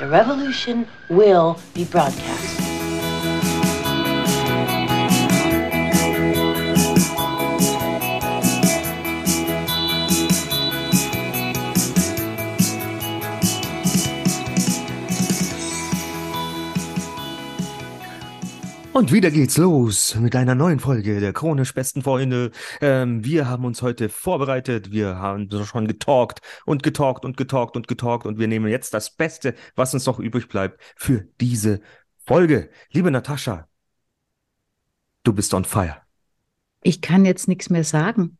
The revolution will be broadcast. Und wieder geht's los mit einer neuen Folge der chronisch besten Freunde. Ähm, wir haben uns heute vorbereitet, wir haben schon getalkt und getalkt und getalkt und getalkt und wir nehmen jetzt das Beste, was uns noch übrig bleibt für diese Folge. Liebe Natascha, du bist on fire. Ich kann jetzt nichts mehr sagen.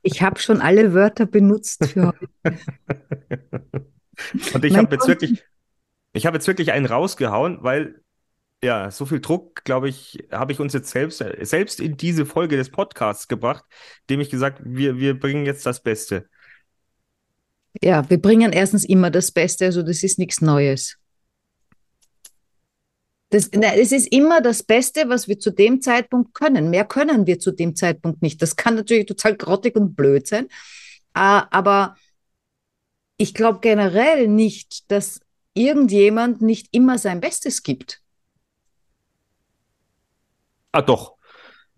Ich habe schon alle Wörter benutzt für heute. und ich habe jetzt wirklich, ich habe jetzt wirklich einen rausgehauen, weil ja, so viel Druck, glaube ich, habe ich uns jetzt selbst, selbst in diese Folge des Podcasts gebracht, dem ich gesagt, wir, wir bringen jetzt das Beste. Ja, wir bringen erstens immer das Beste, also das ist nichts Neues. Das, nein, es ist immer das Beste, was wir zu dem Zeitpunkt können. Mehr können wir zu dem Zeitpunkt nicht. Das kann natürlich total grottig und blöd sein. Aber ich glaube generell nicht, dass irgendjemand nicht immer sein Bestes gibt. Ah, doch,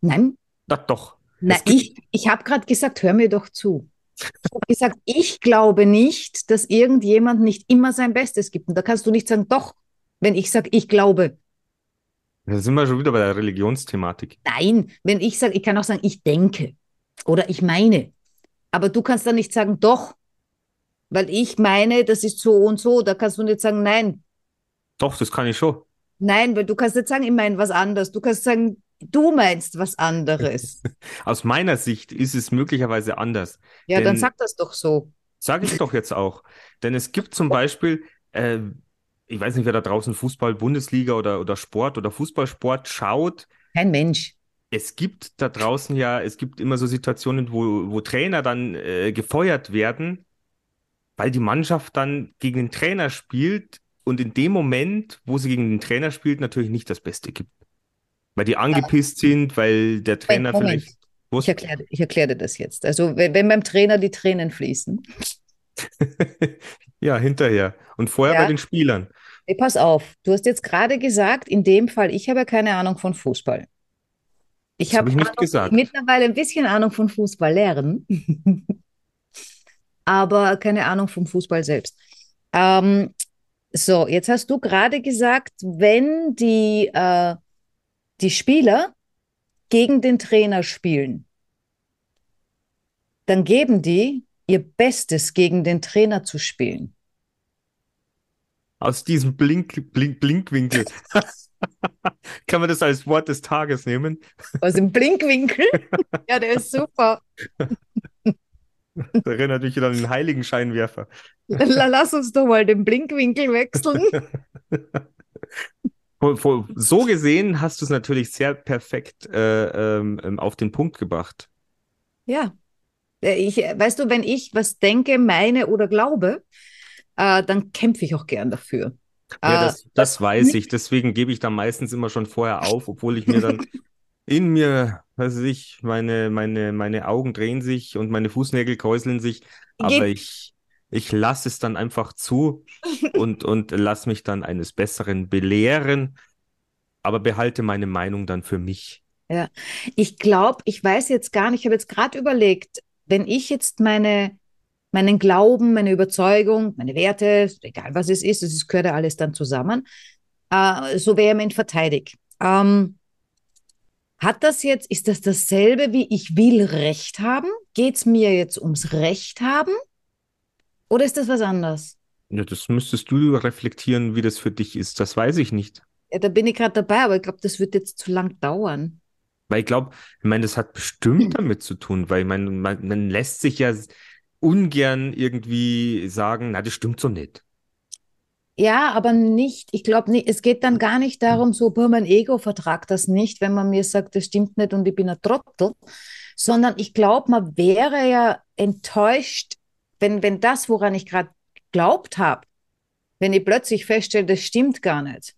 Nein, das doch. Na, ich, ich habe gerade gesagt, hör mir doch zu. Ich habe gesagt, ich glaube nicht, dass irgendjemand nicht immer sein Bestes gibt. Und da kannst du nicht sagen, doch, wenn ich sage, ich glaube. Da sind wir schon wieder bei der Religionsthematik. Nein, wenn ich sage, ich kann auch sagen, ich denke oder ich meine. Aber du kannst dann nicht sagen, doch, weil ich meine, das ist so und so. Da kannst du nicht sagen, nein, Doch, das kann ich schon. Nein, weil du kannst nicht sagen, ich meine was anderes. Du kannst sagen, du meinst was anderes. Aus meiner Sicht ist es möglicherweise anders. Ja, dann Denn- sag das doch so. Sage ich doch jetzt auch. Denn es gibt zum Beispiel, äh, ich weiß nicht, wer da draußen Fußball, Bundesliga oder, oder Sport oder Fußballsport schaut. Kein Mensch. Es gibt da draußen ja, es gibt immer so Situationen, wo, wo Trainer dann äh, gefeuert werden, weil die Mannschaft dann gegen den Trainer spielt und in dem Moment, wo sie gegen den Trainer spielt, natürlich nicht das Beste gibt. Weil die angepisst sind, weil der Trainer Moment. vielleicht. Ich erkläre, ich erkläre dir das jetzt. Also, wenn, wenn beim Trainer die Tränen fließen, Ja, hinterher. Und vorher Ja. bei den Spielern. Hey, pass auf, du hast jetzt gerade gesagt, in dem Fall, ich habe ja keine Ahnung von Fußball. Ich habe ich nicht Ahnung- gesagt. mittlerweile ein bisschen Ahnung von Fußball lernen, aber keine Ahnung vom Fußball selbst. Ähm, so, jetzt hast du gerade gesagt, wenn die, äh, die Spieler gegen den Trainer spielen, dann geben die ihr Bestes, gegen den Trainer zu spielen. Aus diesem Blink, Blink, Blinkwinkel. Kann man das als Wort des Tages nehmen? Aus dem Blinkwinkel. Ja, der ist super. Das erinnert mich wieder an den heiligen Scheinwerfer. La- Lass uns doch mal den Blinkwinkel wechseln. So gesehen hast du es natürlich sehr perfekt äh, ähm, ähm, auf den Punkt gebracht. Ja. Äh, Ich, weißt du, wenn ich was denke, meine oder glaube, äh, dann kämpfe ich auch gern dafür. Ja, Äh, das, das weiß ich. Deswegen gebe ich dann meistens immer schon vorher auf, obwohl ich mir dann in mir, weiß ich, meine, meine, meine Augen drehen sich und meine Fußnägel kräuseln sich, aber Geht- ich, ich lasse es dann einfach zu und, und lasse mich dann eines Besseren belehren, aber behalte meine Meinung dann für mich. Ich glaube, ich weiß jetzt gar nicht, ich habe jetzt gerade überlegt, wenn ich jetzt meine, meinen Glauben, meine Überzeugung, meine Werte, egal was es ist, es gehört ja alles dann zusammen, äh, so vehement verteidige. Ähm, hat das jetzt, ist das dasselbe wie ich will Recht haben? Geht es mir jetzt ums Recht haben? Oder ist das was anderes? Ja, das müsstest du reflektieren, wie das für dich ist. Das weiß ich nicht. Ja, da bin ich gerade dabei, aber ich glaube, das wird jetzt zu lang dauern. Weil ich glaube, ich meine, das hat bestimmt damit zu tun, weil ich meine, man, man lässt sich ja ungern irgendwie sagen, na, das stimmt so nicht. Ja, aber nicht, ich glaube nicht, es geht dann gar nicht darum, so, boah, mein Ego vertragt das nicht, wenn man mir sagt, das stimmt nicht und ich bin ein Trottel, sondern ich glaube, man wäre ja enttäuscht, wenn, wenn das, woran ich gerade geglaubt habe, wenn ich plötzlich feststelle, das stimmt gar nicht.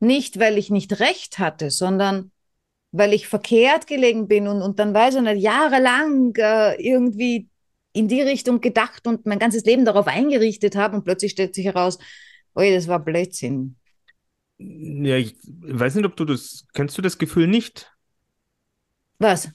Nicht, weil ich nicht recht hatte, sondern weil ich verkehrt gelegen bin und, und dann weiß ich nicht, jahrelang äh, irgendwie in die Richtung gedacht und mein ganzes Leben darauf eingerichtet habe und plötzlich stellt sich heraus, Ui, das war Blödsinn. Ja, ich weiß nicht, ob du das, kennst du das Gefühl nicht? Was?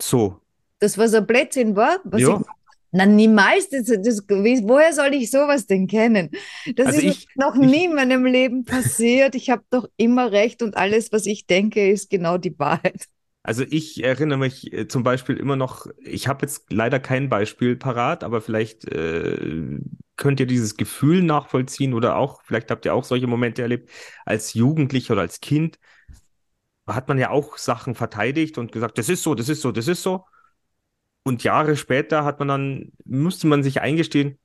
So. Das was ein Blödsinn war? Was Ja. ich, na, niemals. Das, das, woher soll ich sowas denn kennen? Das Also ist ich- noch ich- nie in meinem Leben passiert. Ich habe doch immer recht und alles, was ich denke, ist genau die Wahrheit. Also ich erinnere mich äh, zum Beispiel immer noch, ich habe jetzt leider kein Beispiel parat, aber vielleicht äh, könnt ihr dieses Gefühl nachvollziehen oder auch, vielleicht habt ihr auch solche Momente erlebt, als Jugendlicher oder als Kind hat man ja auch Sachen verteidigt und gesagt, das ist so, das ist so, das ist so. Und Jahre später hat man dann, musste man sich eingestehen,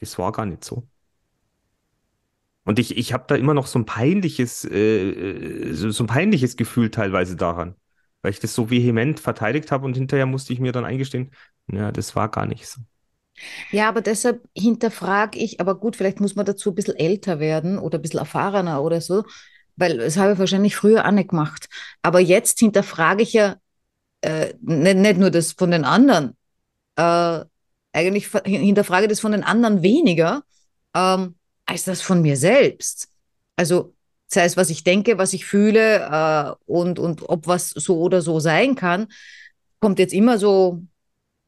das war gar nicht so. Und ich, ich habe da immer noch so ein peinliches, äh, äh, so, so ein peinliches Gefühl teilweise daran, weil ich das so vehement verteidigt habe und hinterher musste ich mir dann eingestehen, ja, das war gar nicht so. Ja, aber deshalb hinterfrage ich, aber gut, vielleicht muss man dazu ein bisschen älter werden oder ein bisschen erfahrener oder so, weil das habe ich wahrscheinlich früher auch nicht gemacht. Aber jetzt hinterfrage ich ja äh, nicht, nicht nur das von den anderen, äh, eigentlich hinterfrage das von den anderen weniger ähm, als das von mir selbst. Also sei es, was ich denke, was ich fühle äh, und, und ob was so oder so sein kann, kommt jetzt immer so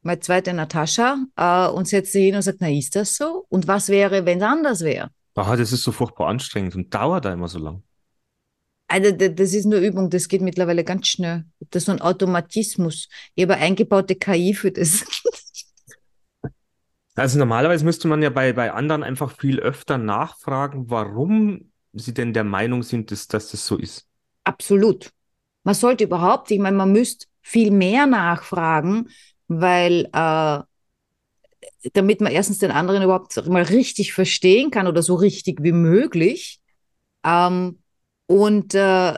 meine zweite Natascha äh, und setzt sich hin und sagt, na, ist das so? Und was wäre, wenn es anders wäre? Ah, das ist so furchtbar anstrengend und dauert da immer so lang. Also, das ist nur Übung, das geht mittlerweile ganz schnell. Das ist so ein Automatismus. Ich habe eingebaute KI für das. Also normalerweise müsste man ja bei, bei anderen einfach viel öfter nachfragen, warum sie denn der Meinung sind, dass, dass das so ist. Absolut. Man sollte überhaupt, ich meine, man müsste viel mehr nachfragen, weil äh, damit man erstens den anderen überhaupt mal richtig verstehen kann oder so richtig wie möglich. Ähm, und äh,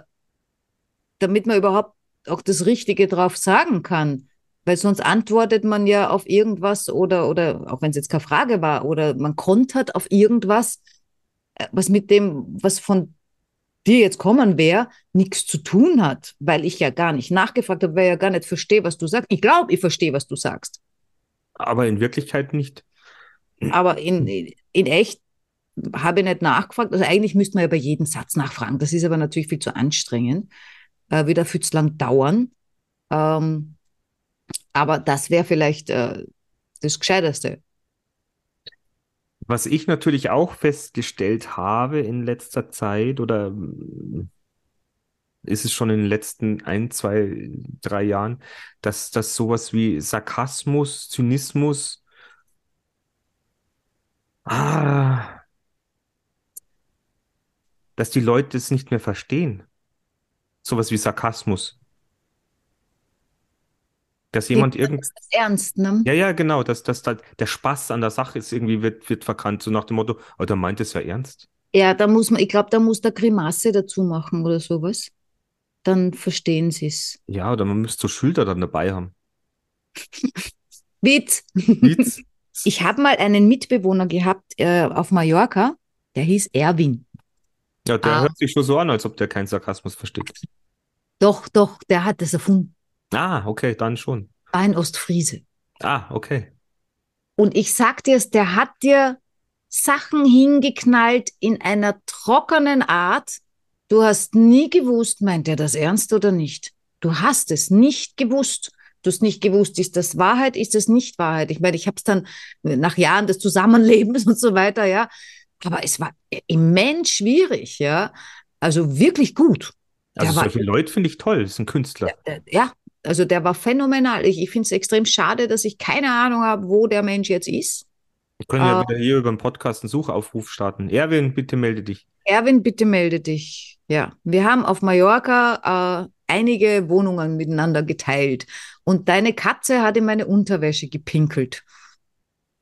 damit man überhaupt auch das Richtige drauf sagen kann. Weil sonst antwortet man ja auf irgendwas oder, oder auch wenn es jetzt keine Frage war, oder man kontert auf irgendwas, äh, was mit dem, was von dir jetzt kommen wäre, nichts zu tun hat, weil ich ja gar nicht nachgefragt habe, weil ich ja gar nicht verstehe, was du sagst. Ich glaube, ich verstehe, was du sagst. Aber in Wirklichkeit nicht. Aber in, in echt habe ich nicht nachgefragt. Also eigentlich müsste man ja bei jedem Satz nachfragen. Das ist aber natürlich viel zu anstrengend. Äh, wieder viel zu lang dauern. Ähm, aber das wäre vielleicht äh, das Gescheiteste. Was ich natürlich auch festgestellt habe in letzter Zeit oder mm, ist es schon in den letzten ein, zwei, drei Jahren, dass, dass sowas wie Sarkasmus, Zynismus, ah, dass die Leute es nicht mehr verstehen. Sowas wie Sarkasmus. Dass jemand irgend, Das ist ernst, ne? ja, ja, genau, dass, dass da der Spaß an der Sache ist irgendwie wird, wird verkannt, so nach dem Motto, oh, der meint es ja ernst. Ja, da muss man, ich glaube, da muss der Grimasse dazu machen oder sowas. Dann verstehen sie es. Ja, oder man müsste so Schilder dann dabei haben. Witz. Witz. Ich habe mal einen Mitbewohner gehabt äh, auf Mallorca, der hieß Erwin. Ja, der Ah. hört sich schon so an, als ob der keinen Sarkasmus versteht. Doch, doch, der hat das erfunden. Ah, okay, dann schon. War ein Ostfriese. Ah, okay. Und ich sag dir's, der hat dir Sachen hingeknallt in einer trockenen Art. Du hast nie gewusst, meint er das ernst oder nicht. Du hast es nicht gewusst. Du hast nicht gewusst, ist das Wahrheit, ist das nicht Wahrheit. Ich meine, ich habe es dann nach Jahren des Zusammenlebens und so weiter, ja. Aber es war immens schwierig, ja. Also wirklich gut. Also Der war- solche Leute finde ich toll, das ist ein Künstler. Äh, Ja, also der war phänomenal. Ich, ich finde es extrem schade, dass ich keine Ahnung habe, wo der Mensch jetzt ist. Wir können ja Ah. wieder hier über den Podcast einen Suchaufruf starten. Erwin, bitte melde dich. Erwin, bitte melde dich. Ja, wir haben auf Mallorca äh, einige Wohnungen miteinander geteilt und deine Katze hat in meine Unterwäsche gepinkelt.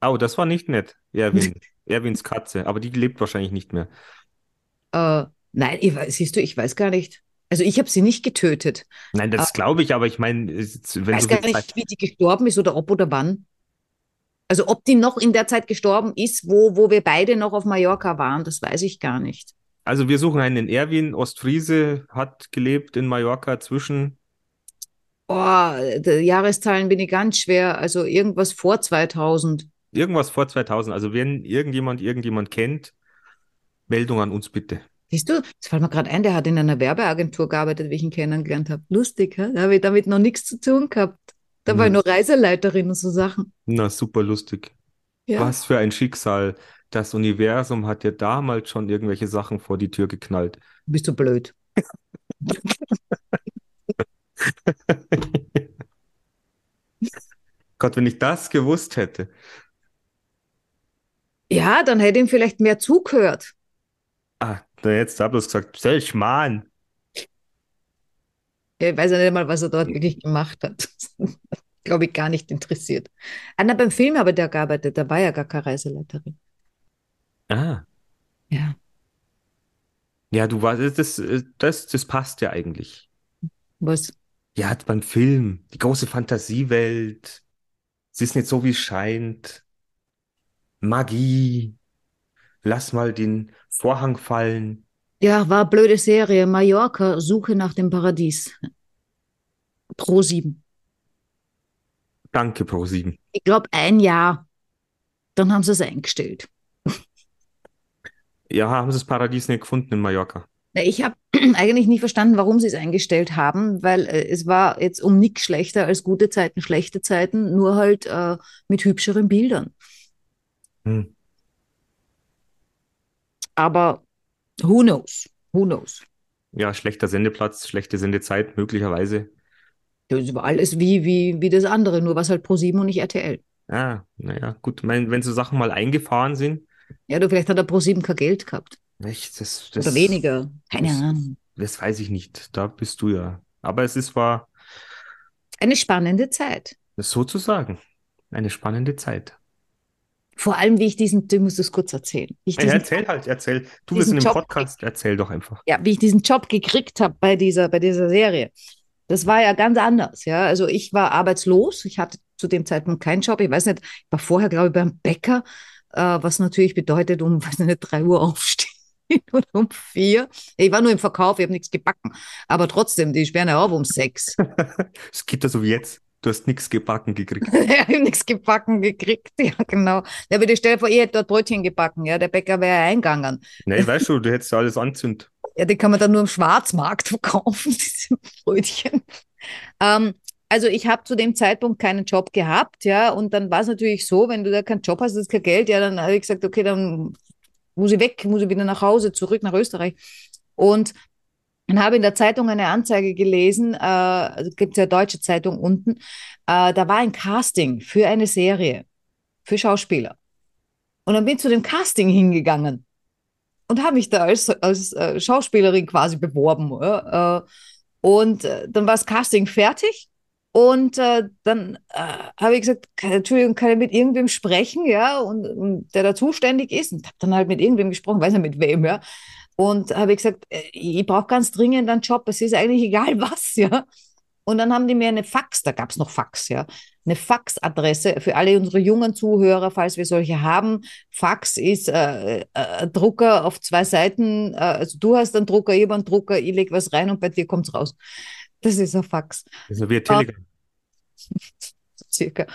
Oh, das war nicht nett. Erwin. Erwins Katze, aber die lebt wahrscheinlich nicht mehr. Äh, nein, ich weiß, siehst du, ich weiß gar nicht. Also ich habe sie nicht getötet. Nein, das glaube ich, aber ich meine, es- Ich wenn weiß gar nicht, wie die gestorben ist oder ob oder wann. Also ob die noch in der Zeit gestorben ist, wo, wo wir beide noch auf Mallorca waren, das weiß ich gar nicht. Also wir suchen einen Erwin, Ostfriese, hat gelebt in Mallorca zwischen, Oh, die Jahreszahlen bin ich ganz schwer. Also irgendwas vor 2000. irgendwas vor 2000. Also wenn irgendjemand irgendjemand kennt, Meldung an uns bitte. Siehst du, das fällt mir gerade ein, der hat in einer Werbeagentur gearbeitet, wie ich ihn kennengelernt habe. Lustig, hä? da habe ich damit noch nichts zu tun gehabt. Da war ich nur Reiseleiterin und so Sachen. Na, super lustig. Ja. Was für ein Schicksal. Das Universum hat dir damals schon irgendwelche Sachen vor die Tür geknallt. Bist du blöd. Gott, wenn ich das gewusst hätte. Ja, dann hätte ihm vielleicht mehr zugehört. Ah, na jetzt hab bloß gesagt, solch Mann. Ja, Ich weiß ja nicht mal, was er dort wirklich gemacht hat. Glaube ich, gar nicht interessiert. Ah, na, beim Film habe der gearbeitet, da war ja gar keine Reiseleiterin. Ah. Ja. Ja, du warst, das, das, das passt ja eigentlich. Was? Ja, beim Film, die große Fantasiewelt. Es ist nicht so, wie es scheint. Magie. Lass mal den Vorhang fallen. Ja, war eine blöde Serie. Mallorca, Suche nach dem Paradies. Pro 7. Danke, Pro7. Ich glaube, ein Jahr. Dann haben sie es eingestellt. Ja, haben sie das Paradies nicht gefunden in Mallorca. Ich habe eigentlich nie verstanden, warum sie es eingestellt haben, weil äh, es war jetzt um nichts schlechter als gute Zeiten, schlechte Zeiten, nur halt äh, mit hübscheren Bildern. Hm. Aber who knows? Who knows? Ja, schlechter Sendeplatz, schlechte Sendezeit, möglicherweise. Das war alles wie, wie, wie das andere, nur was halt Pro7 und nicht RTL. Ah, naja, gut. Mein, wenn so Sachen mal eingefahren sind, Ja, du, vielleicht hat der Pro7 kein Geld gehabt. echt, das, das, Oder weniger. Keine das- Ahnung. das weiß ich nicht. Da bist du ja. Aber es ist war Eine spannende Zeit. sozusagen eine spannende Zeit. Vor allem, wie ich diesen, ich muss das kurz erzählen. Ich Ja, erzähl halt, erzähl. Du bist in dem Job- Podcast, erzähl doch einfach. ja, wie ich diesen Job gekriegt habe bei dieser, bei dieser Serie. Das war ja ganz anders, ja. Also ich war arbeitslos. Ich hatte zu dem Zeitpunkt keinen Job. Ich weiß nicht, ich war vorher, glaube ich, beim Bäcker, äh, was natürlich bedeutet, um, weiß nicht, drei Uhr aufstehen oder um vier. Ich war nur im Verkauf, ich habe nichts gebacken. Aber trotzdem, die sperren ja auf um sechs. Es geht da so wie jetzt. Du hast nichts gebacken gekriegt. Ich habe nichts gebacken gekriegt, ja, genau. Ja, bitte stell dir vor, ich hätte dort Brötchen gebacken, ja, der Bäcker wäre ja eingegangen. Nee, weißt du, du hättest ja alles anzünd. Ja, die kann man dann nur im Schwarzmarkt verkaufen, diese Brötchen. Ähm, also ich habe zu dem Zeitpunkt keinen Job gehabt, ja, und dann war es natürlich so, wenn du da keinen Job hast, das ist kein Geld, ja, dann habe ich gesagt, okay, dann muss ich weg, muss ich wieder nach Hause, zurück nach Österreich. Und dann habe in der Zeitung eine Anzeige gelesen, äh, also gibt es ja deutsche Zeitung unten, äh, da war ein Casting für eine Serie, für Schauspieler. Und dann bin ich zu dem Casting hingegangen und habe mich da als, als äh, Schauspielerin quasi beworben. Äh, und äh, dann war das Casting fertig. Und äh, dann äh, habe ich gesagt, kann, Entschuldigung, kann ich mit irgendwem sprechen, ja, und, und der da zuständig ist. Und habe dann halt mit irgendwem gesprochen, weiß nicht mit wem, ja. Und habe ich gesagt, äh, ich brauche ganz dringend einen Job, es ist eigentlich egal was, ja. Und dann haben die mir eine Fax, da gab es noch Fax, ja, eine Faxadresse für alle unsere jungen Zuhörer, falls wir solche haben. Fax ist äh, äh, Drucker auf zwei Seiten. Äh, also du hast einen Drucker, ich habe einen Drucker, ich lege was rein und bei dir kommt es raus. Das ist ein Fax, ja wie Telegram. Circa.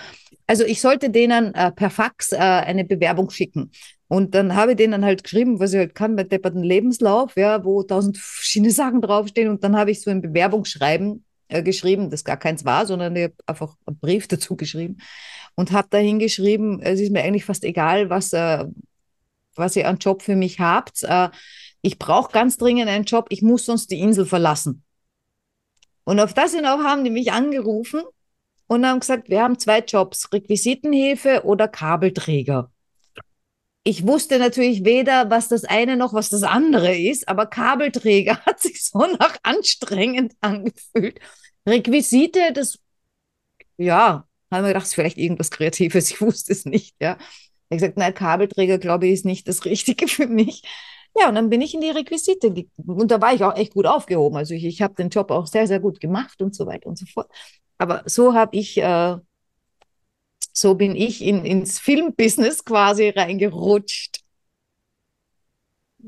Also ich sollte denen äh, per Fax äh, eine Bewerbung schicken. Und dann habe ich denen halt geschrieben, was ich halt kann, mit depperten Lebenslauf, ja, wo tausend verschiedene Sachen draufstehen. Und dann habe ich so ein Bewerbungsschreiben äh, geschrieben, das gar keins war, sondern ich habe einfach einen Brief dazu geschrieben und habe dahin geschrieben, es ist mir eigentlich fast egal, was, äh, was ihr an Job für mich habt. Äh, ich brauche ganz dringend einen Job, ich muss sonst die Insel verlassen. Und auf das hin auch haben die mich angerufen und haben gesagt, wir haben zwei Jobs, Requisitenhilfe oder Kabelträger. Ich wusste natürlich weder, was das eine noch was das andere ist, aber Kabelträger hat sich so nach anstrengend angefühlt. Requisite, das, ja, haben wir gedacht, ist vielleicht irgendwas Kreatives, ich wusste es nicht, ja. Ich gesagt, nein, Kabelträger, glaube ich, ist nicht das Richtige für mich. Ja, und dann bin ich in die Requisite und da war ich auch echt gut aufgehoben. Also ich, ich habe den Job auch sehr, sehr gut gemacht und so weiter und so fort. Aber so habe ich, äh, so bin ich in, ins Filmbusiness quasi reingerutscht.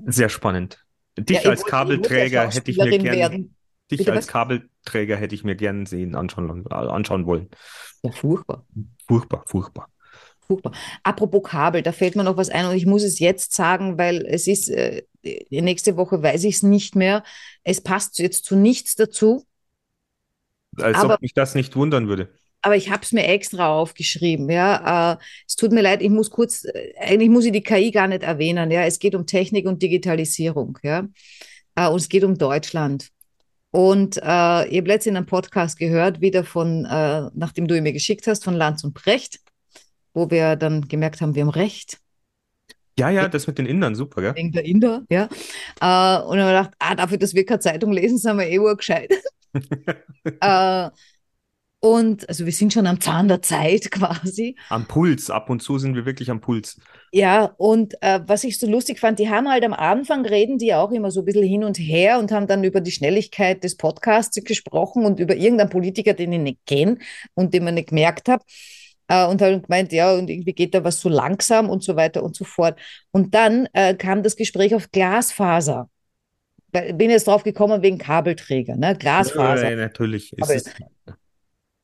Sehr spannend. Dich Ja, als Kabelträger hätte ich mir Schauspielerin gern, werden. dich Bitte als was? Kabelträger hätte ich mir gern sehen, anschauen, äh, anschauen wollen. Ja, furchtbar. Furchtbar, furchtbar. Furchtbar. Apropos Kabel, da fällt mir noch was ein und ich muss es jetzt sagen, weil es ist, äh, nächste Woche weiß ich es nicht mehr. Es passt jetzt zu nichts dazu. Als Aber- ob mich das nicht wundern würde. Aber ich habe es mir extra aufgeschrieben. Ja, äh, es tut mir leid, ich muss kurz, äh, eigentlich muss ich die KI gar nicht erwähnen. Ja, es geht um Technik und Digitalisierung. Ja, äh, und es geht um Deutschland. Und äh, ich habe letztens einen Podcast gehört, wieder von, äh, nachdem du ihn mir geschickt hast, von Lanz und Brecht, wo wir dann gemerkt haben, wir haben Recht Ja, ja, das mit den Indern, super, gell? wegen der Inder. Ja, äh, und dann haben wir gedacht, ah, dafür, dass wir keine Zeitung lesen, sind wir eh urgescheit. Äh, und also wir sind schon am Zahn der Zeit quasi. Am Puls, ab und zu sind wir wirklich am Puls. Ja, und äh, was ich so lustig fand, die haben halt am Anfang reden die auch immer so ein bisschen hin und her und haben dann über die Schnelligkeit des Podcasts gesprochen und über irgendeinen Politiker, den ich nicht kenne und den man nicht gemerkt habe. Äh, und haben gemeint, ja, und irgendwie geht da was so langsam und so weiter und so fort. Und dann äh, kam das Gespräch auf Glasfaser. Bin jetzt drauf gekommen wegen Kabelträger, ne? Glasfaser. Ja, natürlich. Ist Aber- es,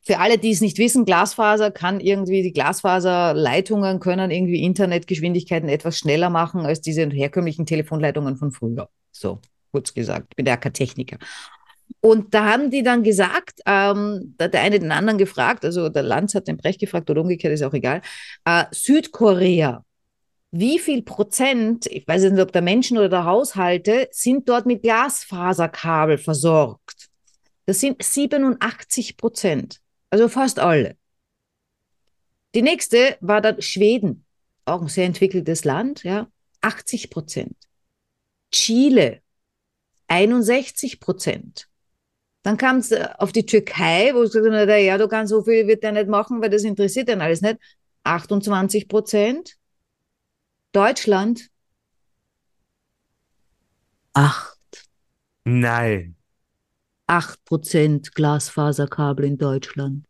Für alle, die es nicht wissen, Glasfaser kann irgendwie, die Glasfaserleitungen können irgendwie Internetgeschwindigkeiten etwas schneller machen als diese herkömmlichen Telefonleitungen von früher. So, kurz gesagt. Ich bin ja kein Techniker. Und da haben die dann gesagt, ähm, da hat der eine den anderen gefragt, also der Lanz hat den Brecht gefragt oder umgekehrt, ist auch egal, äh, Südkorea, wie viel Prozent, ich weiß nicht, ob der Menschen oder der Haushalte, sind dort mit Glasfaserkabel versorgt? Das sind 87 Prozent, also fast alle. Die nächste war dann Schweden, auch ein sehr entwickeltes Land, ja, 80 Prozent. Chile, 61 Prozent. Dann kam es äh, auf die Türkei, wo es gesagt hat, ja, du kannst so viel wird der nicht machen, weil das interessiert dann alles nicht. 28 Prozent. Deutschland, 8. nein. 8 Prozent Glasfaserkabel in Deutschland.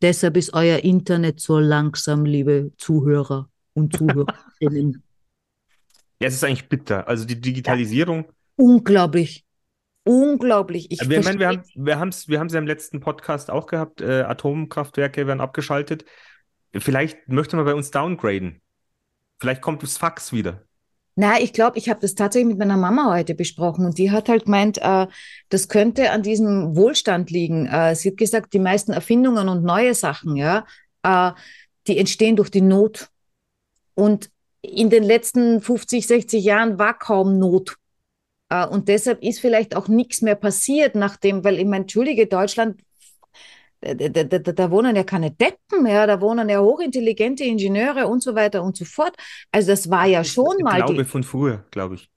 Deshalb ist euer Internet so langsam, liebe Zuhörer und Zuhörerinnen. Ja, es ist eigentlich bitter. Also die Digitalisierung. Unglaublich. Unglaublich. Ich wir, ich meine, wir verstehe- haben, wir haben es wir haben's ja im letzten Podcast auch gehabt. Äh, Atomkraftwerke werden abgeschaltet. Vielleicht möchte man bei uns downgraden. Vielleicht kommt das Fax wieder. Na, ich glaube, ich habe das tatsächlich mit meiner Mama heute besprochen und die hat halt gemeint, äh, das könnte an diesem Wohlstand liegen. Äh, sie hat gesagt, die meisten Erfindungen und neue Sachen, ja, äh, die entstehen durch die Not. Und in den letzten 50, 60 Jahren war kaum Not. Äh, und deshalb ist vielleicht auch nichts mehr passiert, nachdem, weil ich meine, entschuldige, Deutschland, da, da, da, da wohnen ja keine Deppen, ja, da wohnen ja hochintelligente Ingenieure und so weiter und so fort. Also das war ja schon der mal die, Glaube von früher, glaube ich.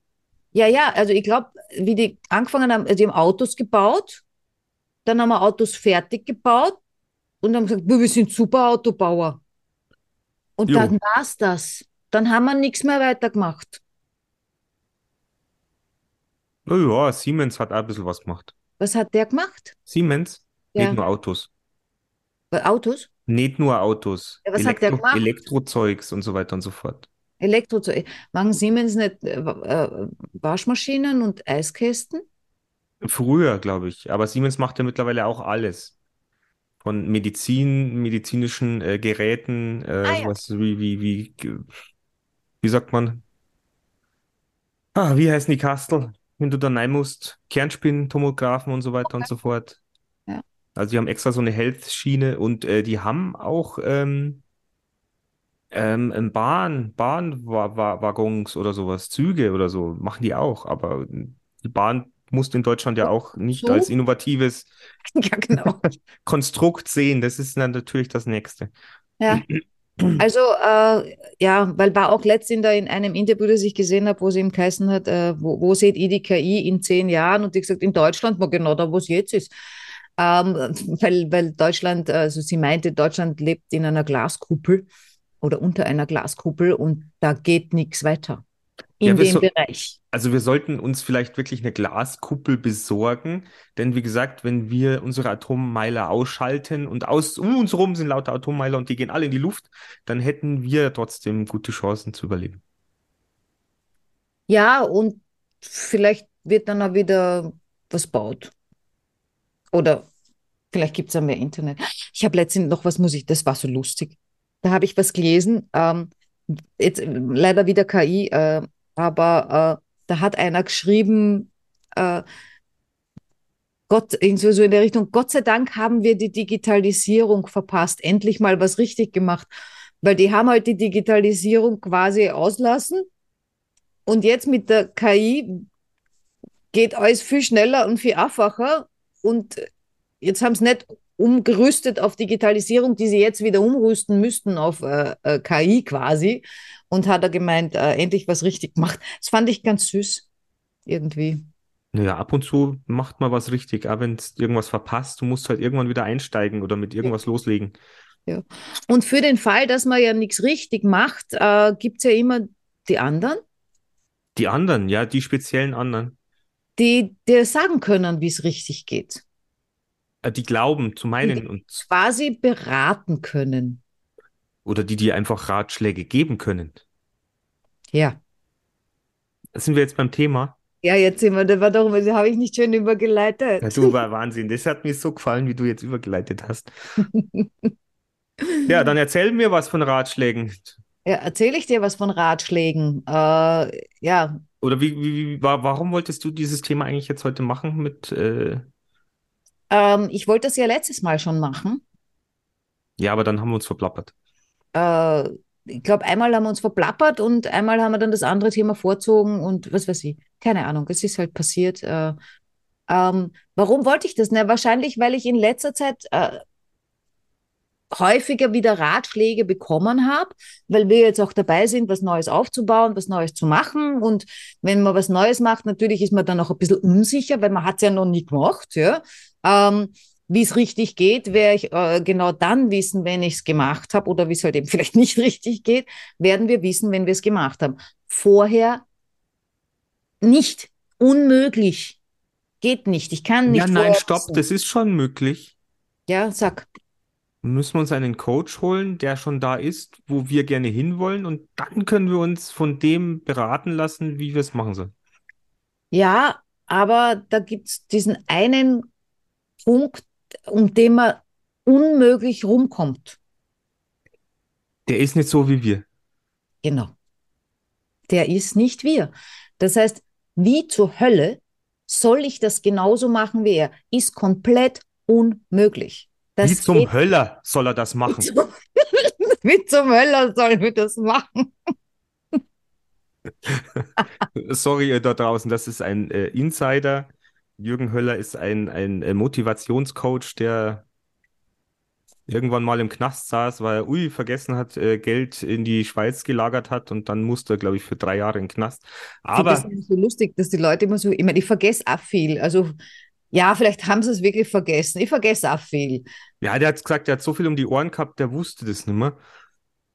ja, ja, also ich glaube, wie die angefangen haben, also die haben Autos gebaut, dann haben wir Autos fertig gebaut und haben gesagt, "Wir sind super Autobauer. Und Jo. dann war's das. Dann haben wir nichts mehr weitergemacht. Oh ja, Siemens hat auch ein bisschen was gemacht. Was hat der gemacht? Siemens, Ja. nicht nur Autos. Autos? Nicht nur Autos. Ja, was hat der gemacht? Elektrozeugs und so weiter und so fort. Elektro machen Siemens nicht äh, äh, Waschmaschinen und Eiskästen? Früher, glaube ich. Aber Siemens macht ja mittlerweile auch alles. Von Medizin, medizinischen äh, Geräten, äh, Ah, ja. sowas wie, wie, wie, wie sagt man? Ah, wie heißen die Kastel, wenn du da rein musst? Kernspinnen, Tomographen und so weiter und so fort. Also die haben extra so eine Health-Schiene und äh, die haben auch ähm, ähm, Bahn, Bahnwaggons oder sowas, Züge oder so, machen die auch. Aber die Bahn musst in Deutschland ja auch nicht So? als innovatives Ja, genau. Konstrukt sehen. Das ist dann natürlich das Nächste. Ja. Also, äh, ja, weil war auch letztens da in einem Interview, das ich gesehen habe, wo sie ihm geheißen hat, äh, wo, wo seht ihr die KI in zehn Jahren? Und die gesagt, in Deutschland, wo genau da, wo es jetzt ist. Ähm, weil, weil Deutschland, also sie meinte, Deutschland lebt in einer Glaskuppel oder unter einer Glaskuppel und da geht nichts weiter in Ja, dem so- Bereich. Also wir sollten uns vielleicht wirklich eine Glaskuppel besorgen, denn wie gesagt, wenn wir unsere Atommeiler ausschalten und aus um uns rum sind lauter Atommeiler und die gehen alle in die Luft, dann hätten wir trotzdem gute Chancen zu überleben. Ja, und vielleicht wird dann auch wieder was baut. Oder vielleicht gibt es ja mehr Internet. Ich habe letztens noch was, muss ich, das war so lustig. Da habe ich was gelesen, ähm, jetzt äh, leider wieder KI, äh, aber äh, da hat einer geschrieben, äh, Gott, so in der Richtung, Gott sei Dank haben wir die Digitalisierung verpasst, endlich mal was richtig gemacht, weil die haben halt die Digitalisierung quasi auslassen und jetzt mit der KI geht alles viel schneller und viel einfacher und jetzt haben sie nicht umgerüstet auf Digitalisierung, die sie jetzt wieder umrüsten müssten auf äh, äh, KI quasi und hat er gemeint, äh, endlich was richtig gemacht. Das fand ich ganz süß irgendwie. Naja, ab und zu macht man was richtig, auch wenn es irgendwas verpasst, du musst halt irgendwann wieder einsteigen oder mit irgendwas ja. loslegen. Ja. Und für den Fall, dass man ja nichts richtig macht, äh, gibt es ja immer die anderen. Die anderen, ja, die speziellen anderen. Die dir sagen können, wie es richtig geht. Äh, die glauben zu meinen die und quasi beraten können. Oder die dir einfach Ratschläge geben können. Ja. sind wir jetzt beim Thema. Ja, jetzt sind wir, da war doch, da habe ich nicht schön übergeleitet. Ja, du war Wahnsinn. Das hat mir so gefallen, wie du jetzt übergeleitet hast. ja, dann erzähl mir was von Ratschlägen. Ja, erzähle ich dir was von Ratschlägen. Äh, ja. Oder wie, wie, warum wolltest du dieses Thema eigentlich jetzt heute machen mit? Äh... Ähm, ich wollte das ja letztes Mal schon machen. Ja, aber dann haben wir uns verplappert. Äh, ich glaube, einmal haben wir uns verplappert und einmal haben wir dann das andere Thema vorzogen und was weiß ich. Keine Ahnung, es ist halt passiert. Äh, ähm, warum wollte ich das? Na, wahrscheinlich, weil ich in letzter Zeit äh, häufiger wieder Ratschläge bekommen habe, weil wir jetzt auch dabei sind, was Neues aufzubauen, was Neues zu machen. Und wenn man was Neues macht, natürlich ist man dann auch ein bisschen unsicher, weil man hat es ja noch nie gemacht. Ja? Ähm, wie es richtig geht, werde ich äh, genau dann wissen, wenn ich es gemacht habe oder wie es halt eben vielleicht nicht richtig geht, werden wir wissen, wenn wir es gemacht haben. Vorher nicht. Unmöglich. Geht nicht. Ich kann nicht. Ja, nein, stopp, das ist schon möglich. Ja, sag. Müssen wir uns einen Coach holen, der schon da ist, wo wir gerne hinwollen und dann können wir uns von dem beraten lassen, wie wir es machen sollen. Ja, aber da gibt es diesen einen Punkt, um den man unmöglich rumkommt. Der ist nicht so wie wir. Genau. Der ist nicht wir. Das heißt, wie zur Hölle soll ich das genauso machen wie er? Ist komplett unmöglich. Das wie zum Höller soll er das machen? wie zum Höller soll er das machen? Sorry da draußen, das ist ein äh, Insider. Jürgen Höller ist ein, ein äh, Motivationscoach, der irgendwann mal im Knast saß, weil er, ui, vergessen hat, äh, Geld in die Schweiz gelagert hat und dann musste er, glaube ich, für drei Jahre in den Knast. Aber. Das ist so lustig, dass die Leute immer so, ich meine, ich vergesse auch viel. Also, ja, vielleicht haben sie es wirklich vergessen. Ich vergesse auch viel. Ja, der hat gesagt, der hat so viel um die Ohren gehabt, der wusste das nicht mehr.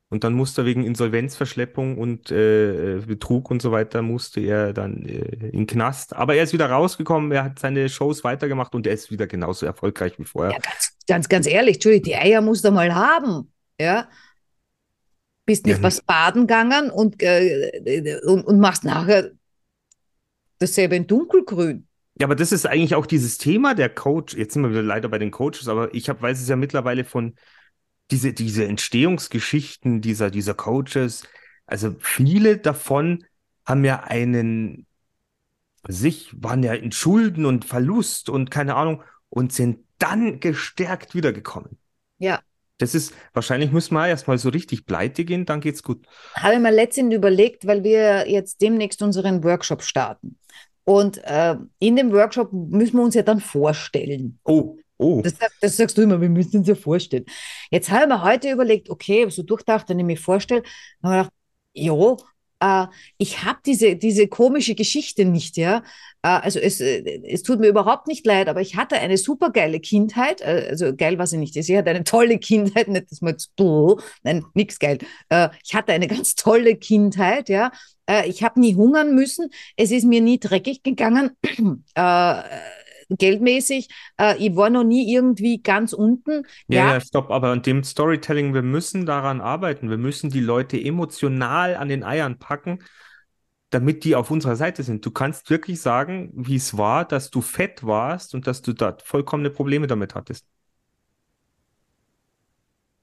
Und dann musste er wegen Insolvenzverschleppung und äh, Betrug und so weiter, musste er dann äh, in Knast. Aber er ist wieder rausgekommen, er hat seine Shows weitergemacht und er ist wieder genauso erfolgreich wie vorher. Ja, ganz, ganz, ganz ehrlich, Entschuldigung, die Eier musst du mal haben. Ja. Bist nicht ja, was baden gegangen und, äh, und, und machst nachher dasselbe in dunkelgrün. Ja, aber das ist eigentlich auch dieses Thema der Coach. Jetzt sind wir wieder leider bei den Coaches, aber ich hab, weiß es ja mittlerweile von diese, diese Entstehungsgeschichten dieser, dieser Coaches, also viele davon haben ja einen, sich waren ja in Schulden und Verlust und keine Ahnung und sind dann gestärkt wiedergekommen. Ja. Das ist, wahrscheinlich müssen wir erstmal so richtig pleite gehen, dann geht's gut. Habe ich mir letztens überlegt, weil wir jetzt demnächst unseren Workshop starten. Und äh, in dem Workshop müssen wir uns ja dann vorstellen. Oh. Oh. Das, das, sagst du immer, wir müssen uns ja vorstellen. Jetzt habe ich mir heute überlegt, okay, so durchdacht, wenn ich mir vorstelle, habe ich gedacht, jo, äh, ich habe diese, diese komische Geschichte nicht, ja. Äh, also es, äh, es tut mir überhaupt nicht leid, aber ich hatte eine super geile Kindheit. Äh, also geil was ich nicht. Ich hatte eine tolle Kindheit, nicht, dass man jetzt, nein, nix geil. Äh, ich hatte eine ganz tolle Kindheit, ja. Äh, ich habe nie hungern müssen. Es ist mir nie dreckig gegangen. Geldmäßig. Äh, ich war noch nie irgendwie ganz unten. Ja, ja, ja, stopp, aber an dem Storytelling, wir müssen daran arbeiten. Wir müssen die Leute emotional an den Eiern packen, damit die auf unserer Seite sind. Du kannst wirklich sagen, wie es war, dass du fett warst und dass du da vollkommene Probleme damit hattest.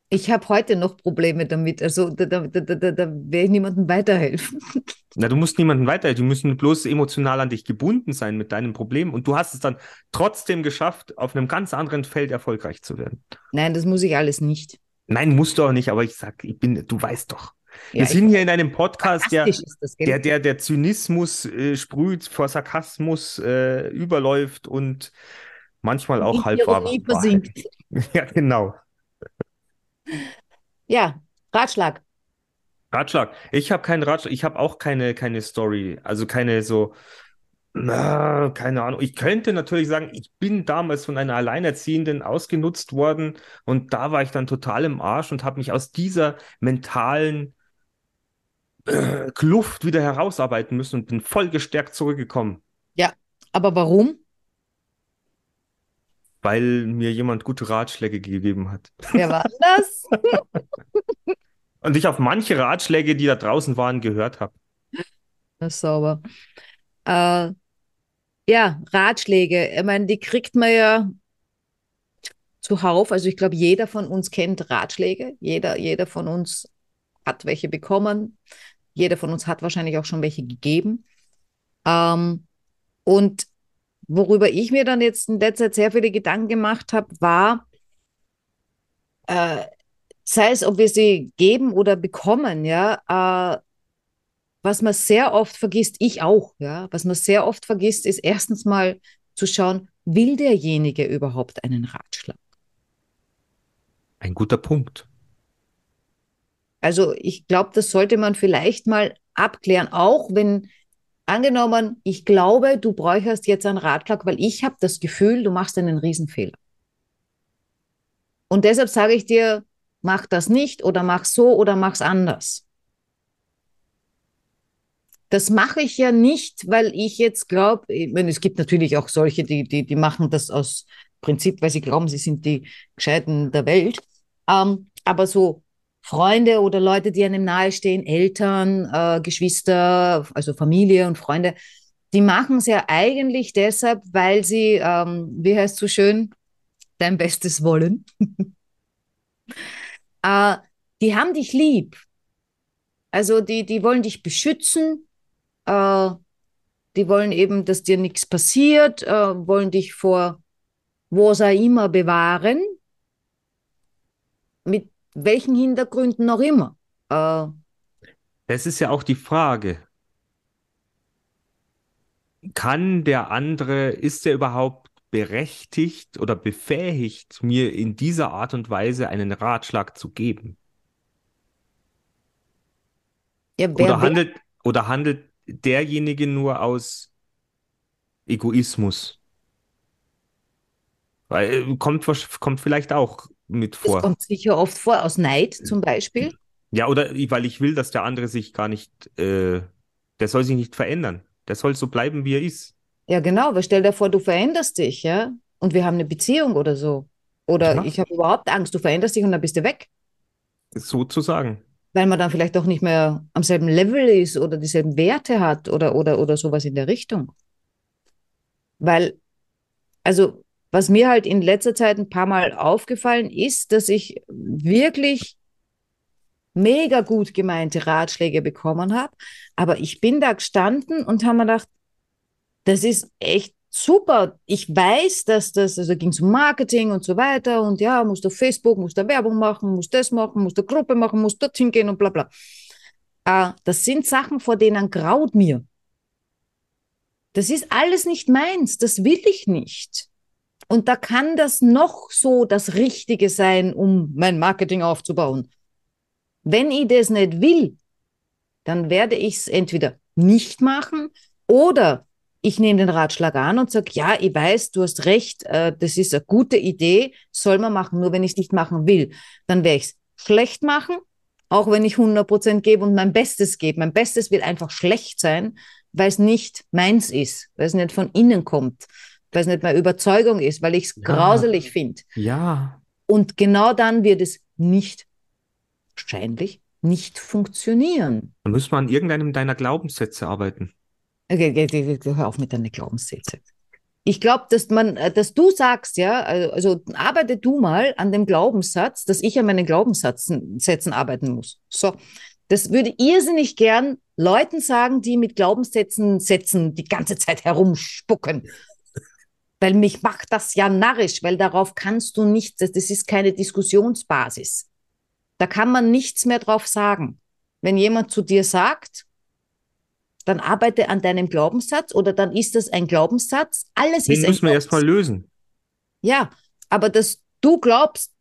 Ich habe heute noch Probleme damit. Also da, da, da, da, da werde ich niemandem weiterhelfen. Na, du musst niemandem weiterhelfen. Die müssen bloß emotional an dich gebunden sein mit deinem Problem. Und du hast es dann trotzdem geschafft, auf einem ganz anderen Feld erfolgreich zu werden. Nein, das muss ich alles nicht. Nein, musst du auch nicht, aber ich sag, ich bin, du weißt doch. Wir Ja, sind ich- hier in einem Podcast, der, das, der, der, der Zynismus äh, sprüht, vor Sarkasmus äh, überläuft und manchmal auch halb versinkt. Ja, genau. Ja, Ratschlag. Ratschlag. Ich habe keinen Ratschlag, ich habe auch keine, keine Story, also keine so, na, keine Ahnung. Ich könnte natürlich sagen, ich bin damals von einer Alleinerziehenden ausgenutzt worden und da war ich dann total im Arsch und habe mich aus dieser mentalen äh, Kluft wieder herausarbeiten müssen und bin voll gestärkt zurückgekommen, Aber warum? Weil mir jemand gute Ratschläge gegeben hat. Wer war das? Und ich auf manche Ratschläge, die da draußen waren, gehört habe. Das ist sauber. Äh, ja, Ratschläge. Ich meine, die kriegt man ja zuhauf. Also ich glaube, jeder von uns kennt Ratschläge. Jeder, jeder von uns hat welche bekommen. Jeder von uns hat wahrscheinlich auch schon welche gegeben. Ähm, und worüber ich mir dann jetzt in letzter Zeit sehr viele Gedanken gemacht habe, war, äh, sei es, ob wir sie geben oder bekommen, ja, äh, was man sehr oft vergisst, ich auch, ja, was man sehr oft vergisst, ist erstens mal zu schauen, will derjenige überhaupt einen Ratschlag? Ein guter Punkt. Also ich glaube, das sollte man vielleicht mal abklären, auch wenn angenommen, ich glaube, du bräuchst jetzt einen Ratschlag, weil ich habe das Gefühl, du machst einen Riesenfehler. Und deshalb sage ich dir, mach das nicht oder mach so oder mach's anders. Das mache ich ja nicht, weil ich jetzt glaube, es gibt natürlich auch solche, die, die, die machen das aus Prinzip, weil sie glauben, sie sind die Gescheiten der Welt. Ähm, aber so Freunde oder Leute, die einem nahestehen, Eltern, äh, Geschwister, also Familie und Freunde, die machen es ja eigentlich deshalb, weil sie, ähm, wie heißt es so schön, dein Bestes wollen. äh, die haben dich lieb. Also die, die wollen dich beschützen, äh, die wollen eben, dass dir nichts passiert, äh, wollen dich vor was auch immer bewahren, welchen Hintergründen auch immer. Äh, Das ist ja auch die Frage. Kann der andere, ist er überhaupt berechtigt oder befähigt, mir in dieser Art und Weise einen Ratschlag zu geben? ja, Oder wer, wer, handelt, oder handelt derjenige nur aus Egoismus? Weil äh, kommt, kommt vielleicht auch mit das vor. kommt sicher oft vor, aus Neid zum Beispiel. Ja, oder weil ich will, dass der andere sich gar nicht, äh, der soll sich nicht verändern. Der soll so bleiben, wie er ist. Ja, genau, weil stell dir vor, du veränderst dich, ja, und wir haben eine Beziehung oder so. Oder Ja. ich habe überhaupt Angst, du veränderst dich und dann bist du weg, Sozusagen. weil man dann vielleicht auch nicht mehr am selben Level ist oder dieselben Werte hat oder, oder, oder sowas in der Richtung. Weil, also, was mir halt in letzter Zeit ein paar Mal aufgefallen ist, dass ich wirklich mega gut gemeinte Ratschläge bekommen habe, aber ich bin da gestanden und habe mir gedacht, das ist echt super. Ich weiß, dass das, also ging es um Marketing und so weiter und ja, musst du Facebook, musst du Werbung machen, musst das machen, musst du Gruppe machen, musst dorthin gehen und bla bla. Äh, das sind Sachen, vor denen graut mir. Das ist alles nicht meins, das will ich nicht. Und da kann das noch so das Richtige sein, um mein Marketing aufzubauen. Wenn ich das nicht will, dann werde ich es entweder nicht machen oder ich nehme den Ratschlag an und sage, ja, ich weiß, du hast recht, äh, das ist eine gute Idee, soll man machen, nur wenn ich es nicht machen will, dann werde ich es schlecht machen, auch wenn ich 100% gebe und mein Bestes gebe. Mein Bestes will einfach schlecht sein, weil es nicht meins ist, weil es nicht von innen kommt, weil es nicht meine Überzeugung ist, weil ich es Ja. grauselig finde. Ja. Und genau dann wird es nicht, wahrscheinlich, nicht funktionieren. Da müssen wir an irgendeinem deiner Glaubenssätze arbeiten. Okay, hör auf mit deinen Glaubenssätzen. ich glaube, dass man, äh, dass du sagst, ja, also, also arbeite du mal an dem Glaubenssatz, dass ich an meinen Glaubenssätzen arbeiten muss. So, das würde irrsinnig gern Leuten sagen, die mit Glaubenssätzen Sätzen die ganze Zeit herumspucken. Weil mich macht das ja narrisch, weil darauf kannst du nichts, das ist keine Diskussionsbasis. Da kann man nichts mehr drauf sagen. Wenn jemand zu dir sagt, dann arbeite an deinem Glaubenssatz oder dann ist das ein Glaubenssatz. Alles Den ist ein müssen wir erstmal lösen. Ja, aber dass du glaubst,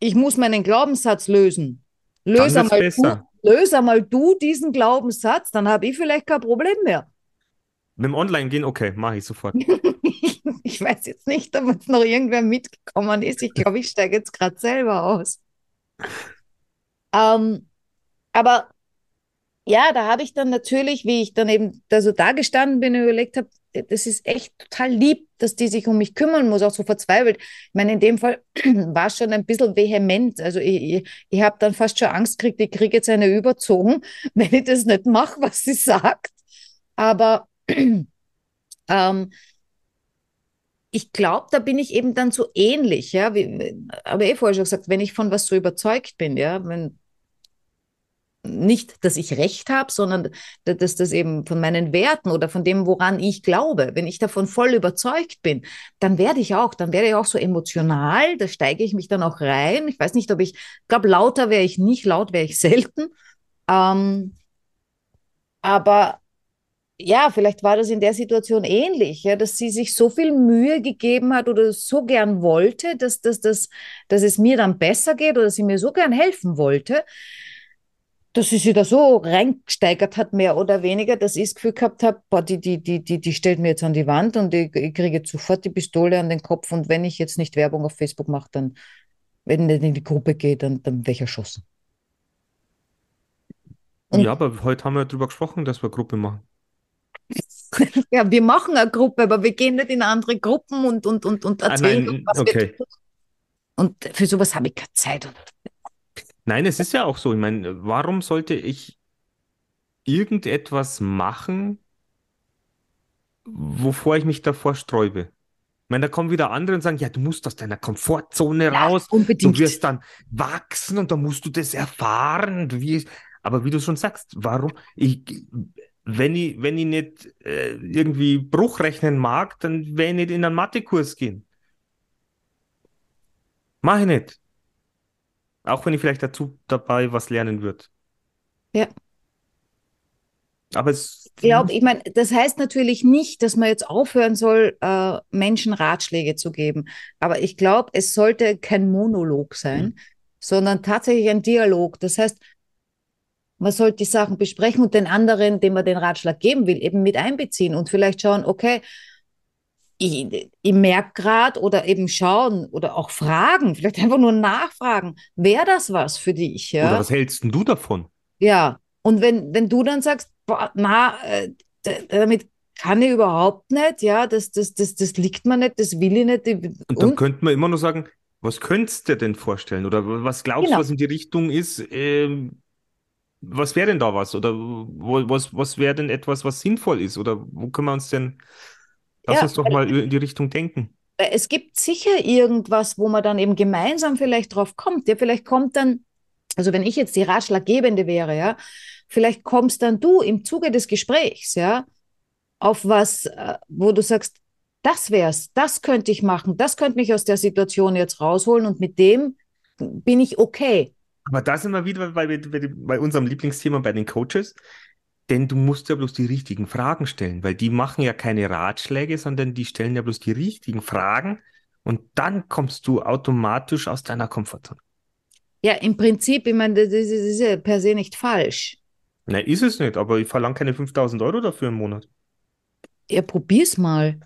ich muss meinen Glaubenssatz lösen. Löse Dann wird's mal, besser. du, löse mal du diesen Glaubenssatz, dann habe ich vielleicht kein Problem mehr. Mit dem Online gehen, okay, mache ich sofort. ich weiß jetzt nicht, ob jetzt noch irgendwer mitgekommen ist. Ich glaube, ich steige jetzt gerade selber aus. Ähm, aber ja, da habe ich dann natürlich, wie ich dann eben da so da gestanden bin und überlegt habe, das ist echt total lieb, dass die sich um mich kümmern muss, auch so verzweifelt. Ich meine, in dem Fall war es schon ein bisschen vehement. Also ich, ich, ich habe dann fast schon Angst gekriegt, ich kriege jetzt eine überzogen, wenn ich das nicht mache, was sie sagt. Aber ähm, ich glaube, da bin ich eben dann so ähnlich, ja, wie, habe eh vorher schon gesagt, wenn ich von was so überzeugt bin, ja, wenn nicht, dass ich recht habe, sondern dass das eben von meinen Werten oder von dem, woran ich glaube, wenn ich davon voll überzeugt bin, dann werde ich auch, dann werde ich auch so emotional, da steige ich mich dann auch rein. Ich weiß nicht, ob ich, ich glaube, lauter wäre ich nicht, laut wäre ich selten. Ähm, aber ja, vielleicht war das in der Situation ähnlich, ja, dass sie sich so viel Mühe gegeben hat oder so gern wollte, dass, dass, dass, dass es mir dann besser geht oder sie mir so gern helfen wollte, dass sie sich da so reingesteigert hat, mehr oder weniger, dass ich das Gefühl gehabt habe, boah, die, die, die, die, die stellt mir jetzt an die Wand und ich, ich kriege jetzt sofort die Pistole an den Kopf und wenn ich jetzt nicht Werbung auf Facebook mache, dann, wenn ich in die Gruppe gehe, dann, dann werde ich erschossen. Und- Ja, aber heute haben wir darüber gesprochen, dass wir Gruppe machen. Ja, wir machen eine Gruppe, aber wir gehen nicht in andere Gruppen und, und, und, und Ah, erzählen, nein, was wir okay. tun. Und für sowas habe ich keine Zeit. Nein, es ist ja auch so. Ich meine, warum sollte ich irgendetwas machen, wovor ich mich davor sträube? Ich meine, da kommen wieder andere und sagen, ja, du musst aus deiner Komfortzone raus, du unbedingt. wirst dann wachsen und dann musst du das erfahren. Du wirst, aber wie du schon sagst, warum? Ich, wenn ich, wenn ich nicht äh, irgendwie Bruch rechnen mag, dann werde ich nicht in einen Mathekurs gehen. Mach ich nicht. Auch wenn ich vielleicht dazu dabei was lernen würde. Ja. Aber es Ich glaube, ich meine, das heißt natürlich nicht, dass man jetzt aufhören soll, äh, Menschen Ratschläge zu geben. Aber ich glaube, es sollte kein Monolog sein, sondern tatsächlich ein Dialog. Das heißt, man sollte die Sachen besprechen und den anderen, dem man den Ratschlag geben will, eben mit einbeziehen und vielleicht schauen, okay, ich, ich merke gerade oder eben schauen oder auch fragen, vielleicht einfach nur nachfragen, wäre das was für dich? Ja? Oder was hältst du davon? Ja, und wenn, wenn du dann sagst, boah, na, äh, damit kann ich überhaupt nicht, ja, das, das, das, das liegt mir nicht, das will ich nicht. ich- Und dann Und, könnte man immer nur sagen, was könntest du dir denn vorstellen? Oder was glaubst du, Genau. was in die Richtung ist? Ähm, was wäre denn da was? Oder wo, was, was wäre denn etwas, was sinnvoll ist? Oder wo können wir uns denn, lass Ja, uns doch mal in die Richtung denken. äh, es gibt sicher irgendwas, wo man dann eben gemeinsam vielleicht drauf kommt. Ja, vielleicht kommt dann, also wenn ich jetzt die Ratschlaggebende wäre, ja, vielleicht kommst dann du im Zuge des Gesprächs, ja, auf was, äh, wo du sagst, das wär's, das könnte ich machen, das könnte mich aus der Situation jetzt rausholen und mit dem bin ich okay. Aber da sind wir wieder bei, bei, bei unserem Lieblingsthema bei den Coaches. Denn du musst ja bloß die richtigen Fragen stellen, weil die machen ja keine Ratschläge, sondern die stellen ja bloß die richtigen Fragen und dann kommst du automatisch aus deiner Komfortzone. Ja, im Prinzip, ich meine, das ist, das ist ja per se nicht falsch. Na, ist es nicht, aber ich verlange keine 5000 Euro dafür im Monat. Ja, probier's mal.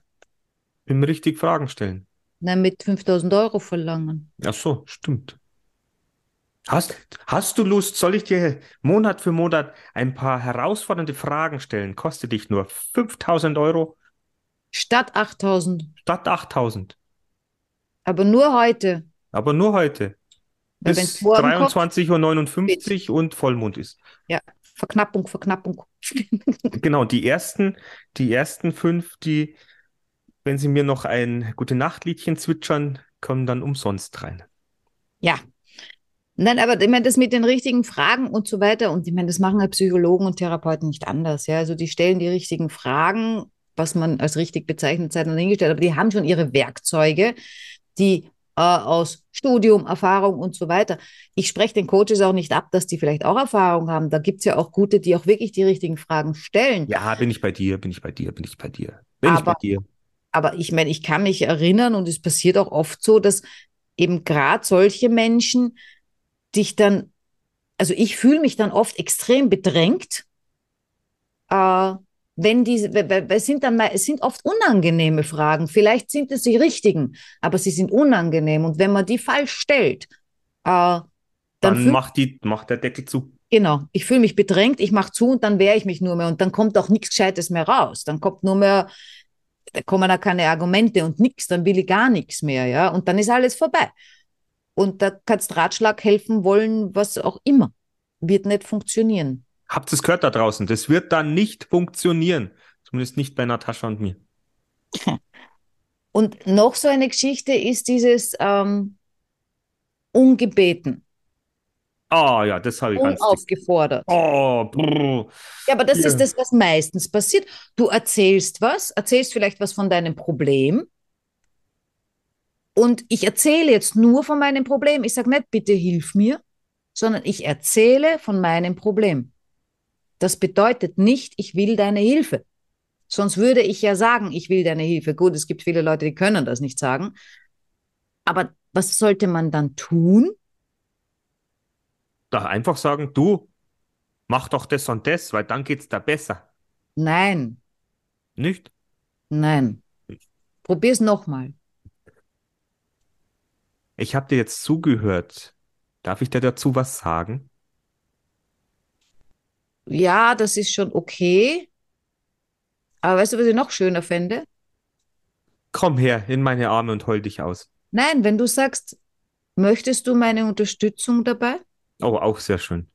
Im richtig Fragen stellen. Na, mit 5000 Euro verlangen. Ach so, stimmt. Hast, hast du Lust, soll ich dir Monat für Monat ein paar herausfordernde Fragen stellen? Kostet dich nur 5000 Euro Statt 8000. statt 8000. Aber nur heute. Aber nur heute. Weil Bis wenn's morgen kommt, 23.59 Uhr und Vollmond ist. Verknappung, Verknappung. Genau, die ersten, die ersten fünf, die, wenn Sie mir noch ein Gute-Nacht-Liedchen zwitschern, kommen dann umsonst rein. Ja. Nein, aber ich meine, das mit den richtigen Fragen und so weiter, und ich meine, das machen ja Psychologen und Therapeuten nicht anders. Ja, also die stellen die richtigen Fragen, was man als richtig bezeichnet, Zeit und hingestellt, aber die haben schon ihre Werkzeuge, die äh, aus Studium, Erfahrung und so weiter. Ich spreche den Coaches auch nicht ab, dass die vielleicht auch Erfahrung haben. Da gibt es ja auch gute, die auch wirklich die richtigen Fragen stellen. Ja, bin ich bei dir, bin ich bei dir, bin ich bei dir. Bin Aber- ich bei dir. Aber ich meine, ich kann mich erinnern und es passiert auch oft so, dass eben gerade solche Menschen dich dann, also ich fühle mich dann oft extrem bedrängt, äh, wenn diese, es sind dann es sind oft unangenehme Fragen. Vielleicht sind es die richtigen, aber sie sind unangenehm. Und wenn man die falsch stellt, äh, dann, Dann macht, die, macht der Deckel zu. genau, ich fühle mich bedrängt, ich mache zu und dann wehre ich mich nur mehr und dann kommt auch nichts Gescheites mehr raus. Dann kommt nur mehr, da kommen da keine Argumente und nichts, dann will ich gar nichts mehr, ja, und dann ist alles vorbei. Und da kannst Ratschlag helfen wollen, was auch immer. Wird nicht funktionieren. Habt ihr es gehört da draußen? Das wird dann nicht funktionieren. Zumindest nicht bei Natascha und mir. Und noch so eine Geschichte ist dieses ähm, Ungebeten, Ah ja, das habe ich ganz dick. unaufgefordert. Oh, brr. Ja, aber das Ja. ist das, was meistens passiert. Du erzählst was, erzählst vielleicht was von deinem Problem. Und ich erzähle jetzt nur von meinem Problem. Ich sage nicht, bitte hilf mir, sondern ich erzähle von meinem Problem. Das bedeutet nicht, ich will deine Hilfe. Sonst würde ich ja sagen, ich will deine Hilfe. Gut, es gibt viele Leute, die können das nicht sagen. Aber was sollte man dann tun? Da einfach sagen, du, mach doch das und das, weil dann geht's da besser. Nein, Nicht? nein. Probier's nochmal. Ich habe dir jetzt zugehört. Darf ich dir dazu was sagen? Ja, das ist schon okay. Aber weißt du, was ich noch schöner fände? Komm her in meine Arme und heul dich aus. Nein, wenn du sagst, möchtest du meine Unterstützung dabei? Oh, auch sehr schön.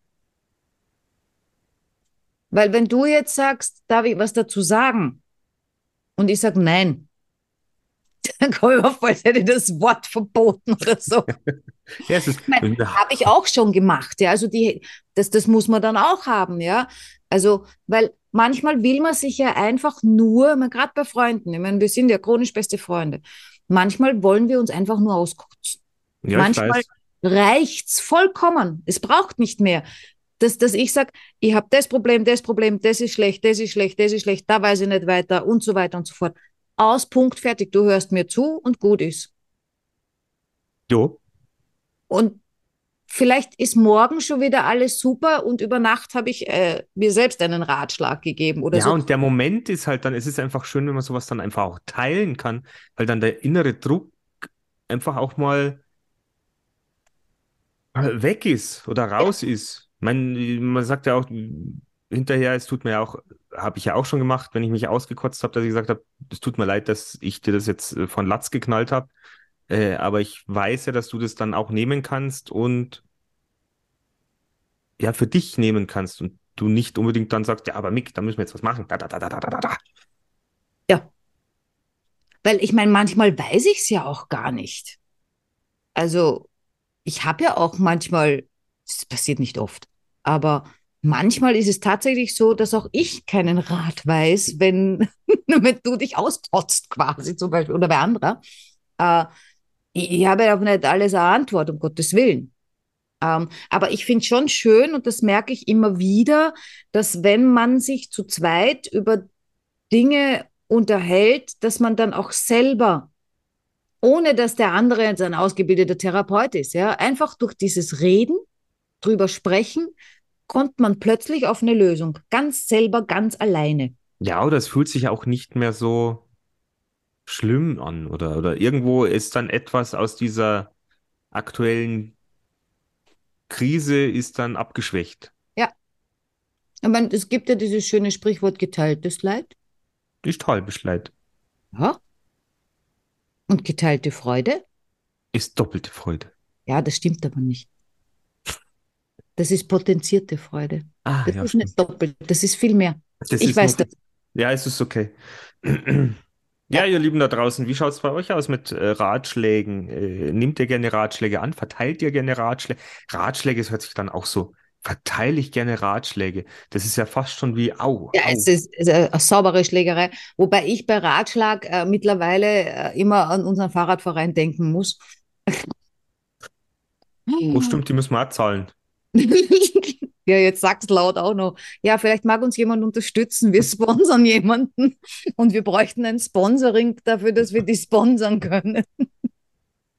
Weil wenn du jetzt sagst, darf ich was dazu sagen? Und ich sage nein, dann komme ich mir vor, als hätte ich das Wort verboten oder so. Ja, es Habe ich auch schon gemacht, ja. Also die, das, das muss man dann auch haben, ja. Also, weil manchmal will man sich ja einfach nur, gerade bei Freunden, ich meine, wir sind ja chronisch beste Freunde. Manchmal wollen wir uns einfach nur auskotzen. ja, manchmal reicht's vollkommen. Es braucht nicht mehr. Dass, dass ich sage, ich habe das Problem, das Problem, das ist schlecht, das ist schlecht, das ist schlecht, da weiß ich nicht weiter und so weiter und so fort. Aus, Punkt, fertig. Du hörst mir zu und gut ist. Jo, Und vielleicht ist morgen schon wieder alles super und über Nacht habe ich äh, mir selbst einen Ratschlag gegeben oder ja, so. und der Moment ist halt dann, es ist einfach schön, wenn man sowas dann einfach auch teilen kann, weil dann der innere Druck einfach auch mal äh, weg ist oder raus ist. Ich meine, man sagt ja auch hinterher, es tut mir ja auch, habe ich ja auch schon gemacht, wenn ich mich ausgekotzt habe, dass ich gesagt habe, es tut mir leid, dass ich dir das jetzt äh, von Latz geknallt habe. Äh, aber ich weiß ja, dass du das dann auch nehmen kannst und ja, für dich nehmen kannst und du nicht unbedingt dann sagst, ja, aber Mick, da müssen wir jetzt was machen. Da, da, da, da, da, da, da. Weil ich meine, manchmal weiß ich es ja auch gar nicht. Also, ich habe ja auch manchmal, das passiert nicht oft, aber manchmal ist es tatsächlich so, dass auch ich keinen Rat weiß, wenn, wenn du dich auskotzt quasi zum Beispiel oder bei anderer. Äh, ich, ich habe ja auch nicht alles eine Antwort, um Gottes Willen. Ähm, aber ich finde schon schön, und das merke ich immer wieder, dass wenn man sich zu zweit über Dinge unterhält, dass man dann auch selber, ohne dass der andere jetzt ein ausgebildeter Therapeut ist, ja, einfach durch dieses Reden, drüber sprechen, kommt man plötzlich auf eine Lösung. Ganz selber, ganz alleine. Ja, oder es fühlt sich auch nicht mehr so schlimm an oder, oder irgendwo ist dann etwas aus dieser aktuellen Krise ist dann abgeschwächt. Ich meine, es gibt ja dieses schöne Sprichwort geteiltes Leid. Ist halbes Leid. Ja. Und geteilte Freude? Ist doppelte Freude. Ja, das stimmt aber nicht. Das ist potenzierte Freude. Ah, Das ja, ist stimmt. nicht doppelt, das ist viel mehr. Das Ich weiß das. Ja, es ist okay. Ja, ihr Lieben da draußen, wie schaut es bei euch aus mit äh, Ratschlägen? Äh, nehmt ihr gerne Ratschläge an? Verteilt ihr gerne Ratschläge? Ratschläge, das hört sich dann auch so. Verteile ich gerne Ratschläge? Das ist ja fast schon wie, au, Ja, au. es ist, es ist eine saubere Schlägerei, wobei ich bei Ratschlag äh, mittlerweile äh, immer an unseren Fahrradverein denken muss. Oh, stimmt, die müssen wir auch zahlen. Ja, jetzt sag's laut auch noch. Ja, vielleicht mag uns jemand unterstützen. Wir sponsern jemanden und wir bräuchten ein Sponsoring dafür, dass wir die sponsern können.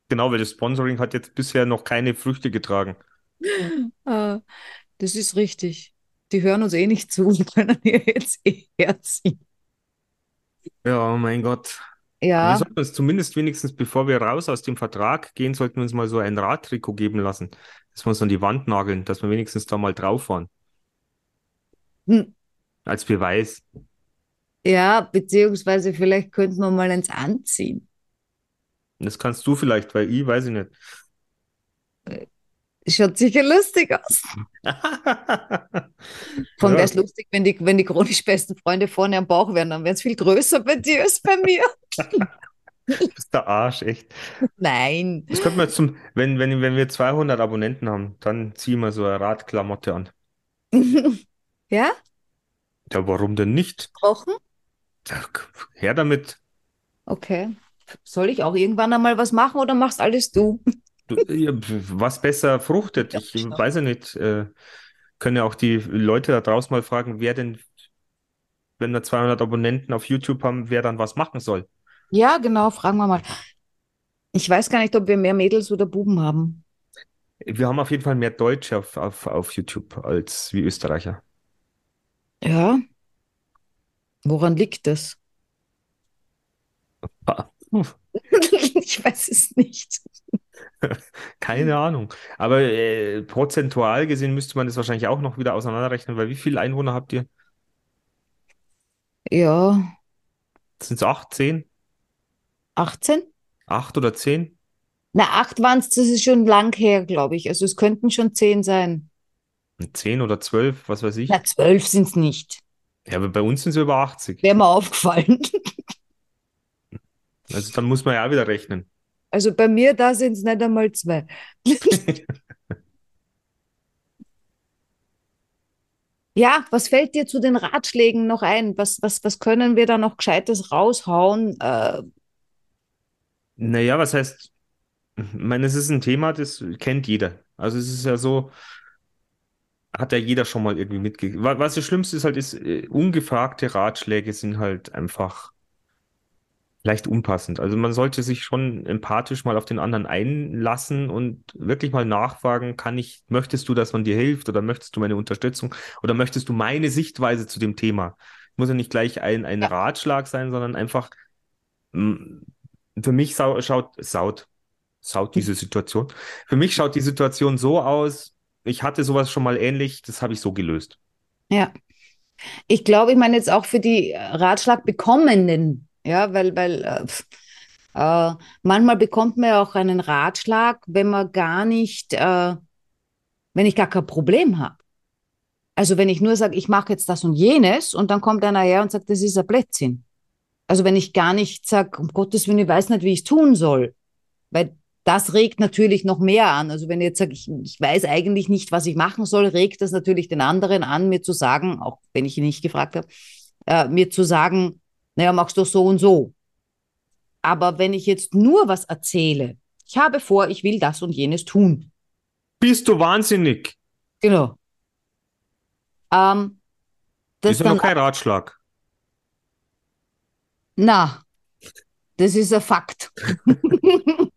Genau, weil das Sponsoring hat jetzt bisher noch keine Früchte getragen. Äh, Das ist richtig. Die hören uns eh nicht zu, können hier jetzt eh herziehen. Ja, oh mein Gott. Wir Ja, sollten uns zumindest wenigstens, bevor wir raus aus dem Vertrag gehen, sollten wir uns mal so ein Radtrikot geben lassen, dass wir uns an die Wand nageln, dass wir wenigstens da mal drauf waren, hm, als Beweis. ja, beziehungsweise vielleicht könnten wir mal eins anziehen. Das kannst du vielleicht, weil ich weiß ich nicht. Schaut sicher lustig aus. Von Ja. wäre es lustig, wenn die, wenn die chronisch besten Freunde vorne am Bauch wären, dann wäre es viel größer bei dir als bei mir. Das ist der Arsch, echt. Nein. Das könnten wir jetzt zum, wenn, wenn, wenn wir 200 Abonnenten haben, dann ziehen wir so eine Radklamotte an. Ja, Ja, warum denn nicht? Rochen? Ja, Her damit. Okay. Soll ich auch irgendwann einmal was machen oder machst alles du? Du, ja, was besser fruchtet. Ja, Ich genau. weiß ja nicht. Äh, können ja auch die Leute da draußen mal fragen, wer denn, wenn wir 200 Abonnenten auf YouTube haben, wer dann was machen soll. Ja, genau, fragen wir mal. Ich weiß gar nicht, ob wir mehr Mädels oder Buben haben. Wir haben auf jeden Fall mehr Deutsche auf, auf, auf YouTube als wie Österreicher. Ja. Woran liegt das? Ich weiß es nicht. Keine Ahnung. Aber äh, prozentual gesehen müsste man das wahrscheinlich auch noch wieder auseinanderrechnen, weil wie viele Einwohner habt ihr? Ja, Sind es acht, zehn? 18? Acht oder zehn? Na, acht waren es, das ist schon lang her, glaube ich. Also es könnten schon zehn sein. Zehn oder zwölf, was weiß ich. Na, zwölf sind es nicht. Ja, aber bei uns sind sie über 80. Wäre mir aufgefallen. Also dann muss man ja auch wieder rechnen. Also bei mir, da sind es nicht einmal zwei. Ja, was fällt dir zu den Ratschlägen noch ein? Was, was, was können wir da noch Gescheites raushauen? Äh, Naja, was heißt, ich meine, es ist ein Thema, das kennt jeder. Also es ist ja so, hat ja jeder schon mal irgendwie mitgekriegt. Wa- Was das Schlimmste ist halt, ist, äh, ungefragte Ratschläge sind halt einfach leicht unpassend. Also man sollte sich schon empathisch mal auf den anderen einlassen und wirklich mal nachfragen, kann ich, möchtest du, dass man dir hilft oder möchtest du meine Unterstützung oder möchtest du meine Sichtweise zu dem Thema? Muss ja nicht gleich ein, ein. Ratschlag sein, sondern einfach, für mich sau, schaut, saut, saut diese Situation. Für mich schaut die Situation so aus, ich hatte sowas schon mal ähnlich, das habe ich so gelöst. ja. Ich glaube, ich meine jetzt auch für die äh, Ratschlagbekommenden, ja, weil, weil äh, äh, manchmal bekommt man ja auch einen Ratschlag, wenn man gar nicht, äh, wenn ich gar kein Problem habe. Also wenn ich nur sage, ich mache jetzt das und jenes und dann kommt einer her und sagt, das ist ein Blödsinn. Also wenn ich gar nicht sage, um Gottes Willen, ich weiß nicht, wie ich es tun soll. Weil das regt natürlich noch mehr an. Also wenn ich jetzt sage, ich, ich weiß eigentlich nicht, was ich machen soll, regt das natürlich den anderen an, mir zu sagen, auch wenn ich ihn nicht gefragt habe, äh, mir zu sagen, naja, machst du so und so. Aber wenn ich jetzt nur was erzähle, ich habe vor, ich will das und jenes tun. Bist du wahnsinnig? Genau. Ähm, das ist ja noch kein Ratschlag. Na, das ist ein Fakt.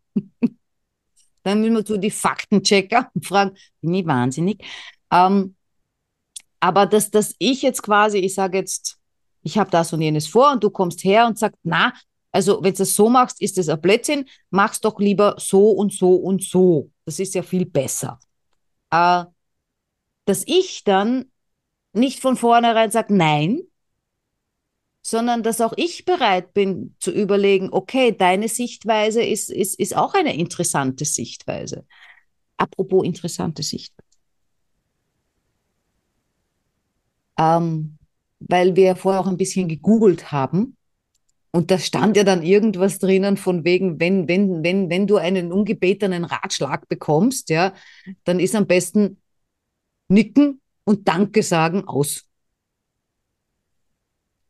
Dann müssen wir zu die Faktenchecker fragen, bin ich wahnsinnig? Ähm, aber dass, dass ich jetzt quasi, ich sage jetzt, ich habe das und jenes vor und du kommst her und sagst, na, also wenn du das so machst, ist das ein Blödsinn, mach's doch lieber so und so und so. Das ist ja viel besser. Äh, dass ich dann nicht von vornherein sage, nein, sondern dass auch ich bereit bin zu überlegen, okay, deine Sichtweise ist, ist, ist auch eine interessante Sichtweise. Apropos interessante Sichtweise. Ähm, weil wir vorher auch ein bisschen gegoogelt haben. Und da stand ja dann irgendwas drinnen von wegen, wenn, wenn, wenn, wenn du einen ungebetenen Ratschlag bekommst, ja, dann ist am besten nicken und Danke sagen aus.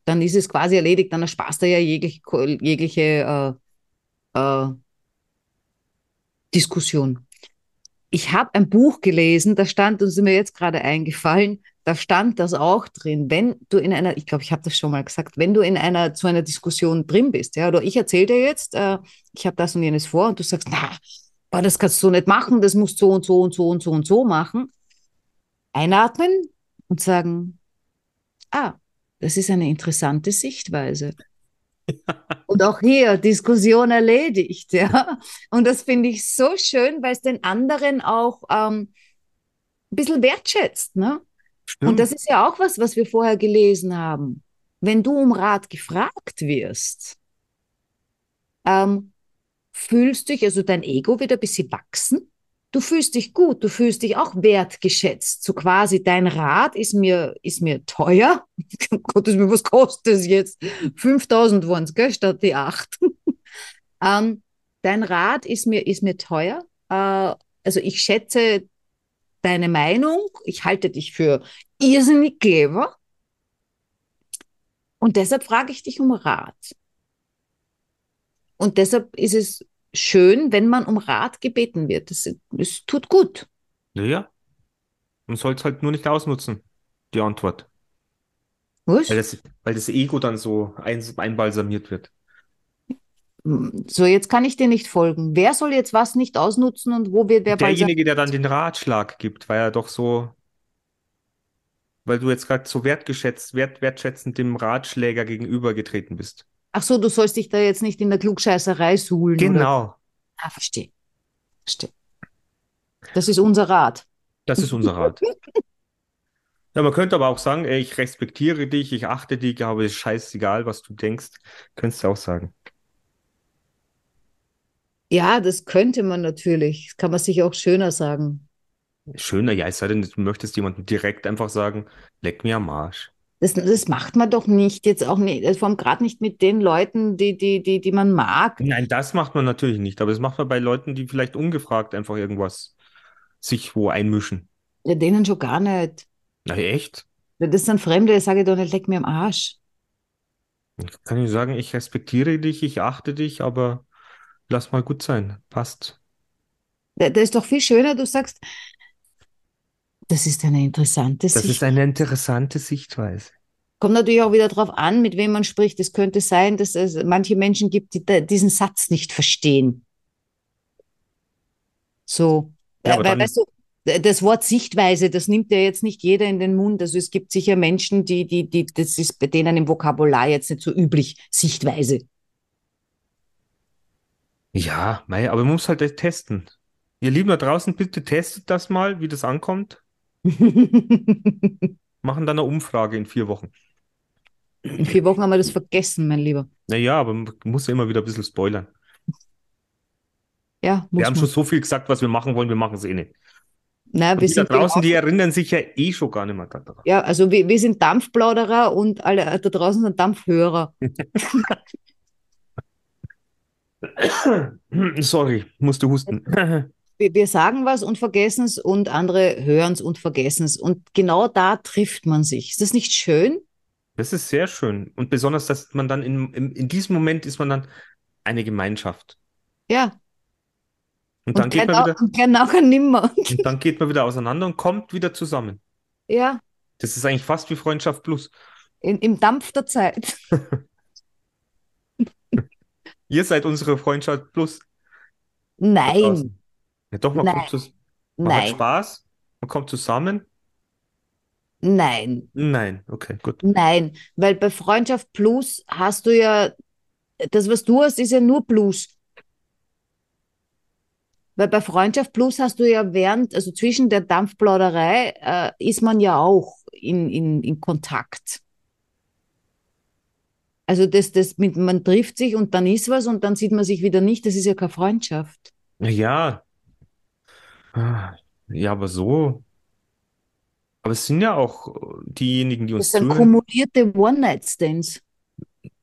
Dann ist es quasi erledigt, dann ersparst du ja jegliche, jegliche äh, äh, Diskussion. Ich habe ein Buch gelesen, da stand, das ist mir jetzt gerade eingefallen, da stand das auch drin, wenn du in einer, ich glaube, ich habe das schon mal gesagt, wenn du in einer zu einer Diskussion drin bist, ja, oder ich erzähle dir jetzt, äh, ich habe das und jenes vor und du sagst, na, boah, das kannst du so nicht machen, das musst du so und so und so und so und so machen. Einatmen und sagen, ah, das ist eine interessante Sichtweise. Und auch hier Diskussion erledigt, ja. Und das finde ich so schön, weil es den anderen auch ähm, ein bisschen wertschätzt, ne? Stimmt. Und das ist ja auch was, was wir vorher gelesen haben. Wenn du um Rat gefragt wirst, ähm, fühlst dich, also dein Ego wird ein bisschen wachsen. Du fühlst dich gut, du fühlst dich auch wertgeschätzt. So quasi, dein Rat ist mir, ist mir teuer. Gottes mir, was kostet es jetzt? 5000 waren es, gell, statt die 8. ähm, dein Rat ist mir, ist mir teuer. Äh, also ich schätze deine Meinung, ich halte dich für irrsinnig clever und deshalb frage ich dich um Rat. Und deshalb ist es schön, wenn man um Rat gebeten wird. Das, das tut gut. Naja. Man soll es halt nur nicht ausnutzen, die Antwort. Was? Weil das, weil das Ego dann so ein, einbalsamiert wird. So, jetzt kann ich dir nicht folgen. Wer soll jetzt was nicht ausnutzen und wo wird wer Derjenige, der dann den Ratschlag gibt, weil er doch so, weil du jetzt gerade so wertgeschätzt, wert, wertschätzend dem Ratschläger gegenübergetreten bist. Ach so, du sollst dich da jetzt nicht in der Klugscheißerei suhlen. Oder? Genau, Ah, verstehe. Verstehe. Das ist unser Rat. das ist unser Rat. Ja, man könnte aber auch sagen, ey, ich respektiere dich, ich achte dich, aber es ist scheißegal, was du denkst. Könntest du auch sagen. Ja, das könnte man natürlich. Das kann man sich auch schöner sagen. Schöner, ja, es sei denn, du möchtest jemandem direkt einfach sagen, leck mir am Arsch. Das, das macht man doch nicht, jetzt auch nicht, vor allem gerade nicht mit den Leuten, die, die, die, die man mag. Nein, das macht man natürlich nicht, aber das macht man bei Leuten, die vielleicht ungefragt einfach irgendwas sich wo einmischen. Ja, denen schon gar nicht. Na, echt? Das sind Fremde, das sage ich doch nicht, leck mir am Arsch. Kann ich sagen, ich respektiere dich, ich achte dich, aber lass mal gut sein. Passt. Da- Das ist doch viel schöner, du sagst, das ist eine interessante Das Sicht. ist eine interessante Sichtweise. Kommt natürlich auch wieder darauf an, mit wem man spricht. Es könnte sein, dass es manche Menschen gibt, die diesen Satz nicht verstehen. So, Ja, aber weil, weißt du, das Wort Sichtweise, das nimmt ja jetzt nicht jeder in den Mund. Also es gibt sicher Menschen, die, die, die, das ist bei denen im Vokabular jetzt nicht so üblich, Sichtweise. Ja, mei, aber man muss halt testen. Ihr Lieben da draußen, bitte testet das mal, wie das ankommt. Machen dann eine Umfrage in vier Wochen. In vier Wochen haben wir das vergessen, mein Lieber. Naja, aber man muss ja immer wieder ein bisschen spoilern. Ja, muss Wir haben man. schon so viel gesagt, was wir machen wollen, wir machen es eh nicht. Na, Und wir die da sind draußen, die erinnern sich ja eh schon gar nicht mehr daran. Ja, also wir, wir sind Dampfplauderer und alle äh, da draußen sind Dampfhörer. Sorry, musste husten. Wir, sagen was und vergessen es und andere hören es und vergessen es. Und genau da trifft man sich. Ist das nicht schön? Das ist sehr schön. Und besonders, dass man dann in, in, in diesem Moment ist man dann eine Gemeinschaft. Ja. Und dann Und geht man au- wieder, und gern nachher nimmer. und dann geht man wieder auseinander und kommt wieder zusammen. Ja, Das ist eigentlich fast wie Freundschaft plus. in, im Dampf der Zeit. Ihr seid unsere Freundschaft plus. Nein. Ja, doch, man Nein. kommt zus- man hat nein, Spaß, man kommt zusammen. nein, Nein, okay, gut. nein. Weil bei Freundschaft Plus hast du ja, das, was du hast, ist ja nur Plus. Weil bei Freundschaft Plus hast du ja während, also zwischen der Dampfplauderei, äh, ist man ja auch in, in, in Kontakt. Also das, das mit, man trifft sich und dann ist was und dann sieht man sich wieder nicht, das ist ja keine Freundschaft. Ja. Ah, Ja, aber so. Aber es sind ja auch diejenigen, die uns Das sind zuhören. kumulierte One-Night-Stands.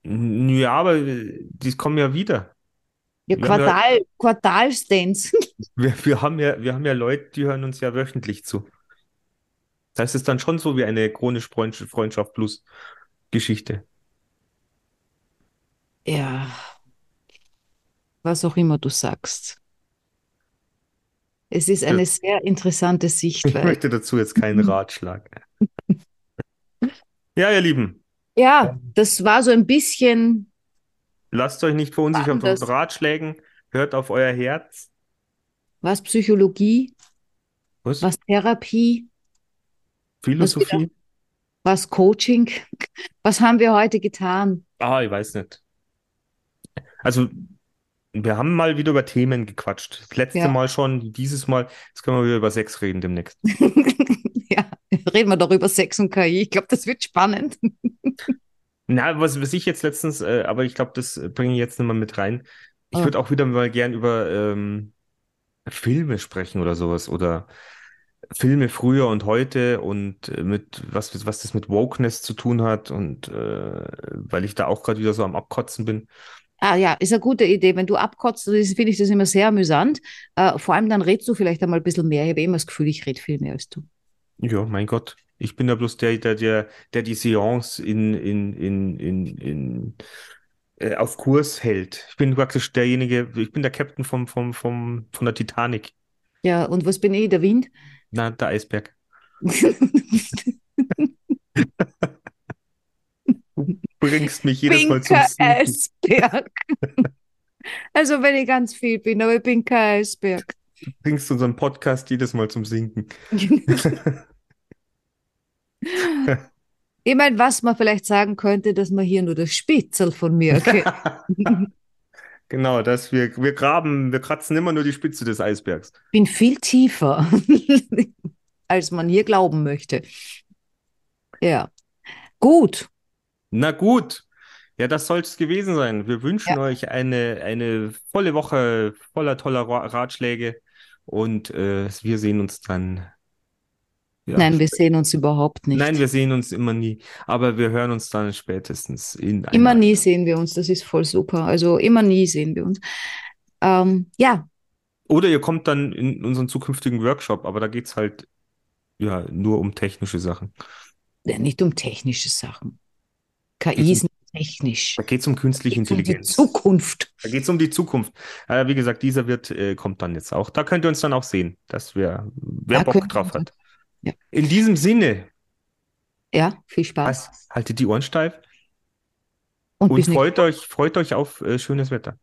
Ja, aber die kommen ja wieder. Ja, haben ja- Quartal, Quartalsdance. Wir, wir haben ja, wir haben ja Leute, die hören uns ja wöchentlich zu. Das heißt, es ist dann schon so wie eine chronisch Freundschaft, Freundschaft plus Geschichte. Ja, was auch immer du sagst. Es ist eine sehr interessante Ich Sichtweise. möchte dazu jetzt keinen Ratschlag. Ja, ihr Lieben, Ja, das war so ein bisschen, lasst euch nicht verunsichern von. Ratschlägen, hört auf euer Herz. was Psychologie, Was? was Therapie, Philosophie? was Coaching. Was haben wir heute getan? Ah, ich weiß nicht. Also, wir haben mal wieder über Themen gequatscht. Das letzte Ja. Mal schon, dieses Mal, jetzt können wir wieder über Sex reden demnächst. Ja, reden wir doch über Sex und KI. Ich glaube, das wird spannend. Na, was, was ich jetzt letztens, äh, aber ich glaube, das bringe ich jetzt nicht mal mit rein. Ich Ah. würde auch wieder mal gern über ähm, Filme sprechen oder sowas oder Filme früher und heute und äh, mit was, was das mit Wokeness zu tun hat und äh, weil ich da auch gerade wieder so am Abkotzen bin. Ah ja, ist eine gute Idee. Wenn du abkotzt, finde ich das immer sehr amüsant. Äh, vor allem dann redst du vielleicht einmal ein bisschen mehr. Ich habe immer das Gefühl, ich rede viel mehr als du. Ja, mein Gott. Ich bin ja bloß der, der, der, der die Seance in, in, in, in, in, äh, auf Kurs hält. Ich bin praktisch derjenige, ich bin der Captain vom, vom, vom, von der Titanic. Ja, und was bin ich? Der Wind? Na, der Eisberg. Bringst mich jedes Mal zum Pinker Sinken. Eisberg. Also wenn ich ganz viel bin, aber ich bin kein Eisberg. Bringst unseren Podcast jedes Mal zum Sinken. Ich meine, was man vielleicht sagen könnte, dass man hier nur das Spitzel von mir kennt. Genau, dass wir, wir graben, wir kratzen immer nur die Spitze des Eisbergs. Ich bin viel tiefer, als man hier glauben möchte. Ja. Gut. Na gut. Ja, das soll es gewesen sein. Wir wünschen Ja. euch eine, eine volle Woche voller toller Ra- Ratschläge und äh, wir sehen uns dann. Ja, Nein, wir sehen uns überhaupt nicht. Nein, wir sehen uns immer nie, aber wir hören uns dann spätestens in Immer nie sehen wir uns, das ist voll super. Also immer nie sehen wir uns. Ähm, ja, Oder ihr kommt dann in unseren zukünftigen Workshop, aber da geht's halt ja nur um technische Sachen. nicht um technische Sachen. KI ist technisch. Da geht's um künstliche Es geht um die Intelligenz. Zukunft. Da geht's um die Zukunft. Äh, wie gesagt, dieser wird äh, kommt dann jetzt auch. Da könnt ihr uns dann auch sehen, dass wir, wer Da Bock drauf hat. Ja. In diesem Sinne, Ja, viel Spaß. was, haltet die Ohren steif Und und freut euch, freut euch auf äh, schönes Wetter.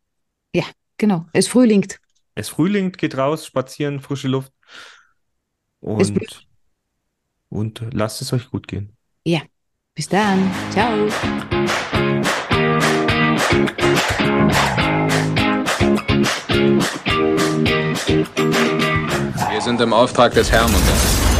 Genau, es frühlingt. Es frühlingt, geht raus, spazieren, frische Luft Es und, und lasst es euch gut gehen. Bis dann. Ciao. Wir sind im Auftrag des Herrn unterwegs.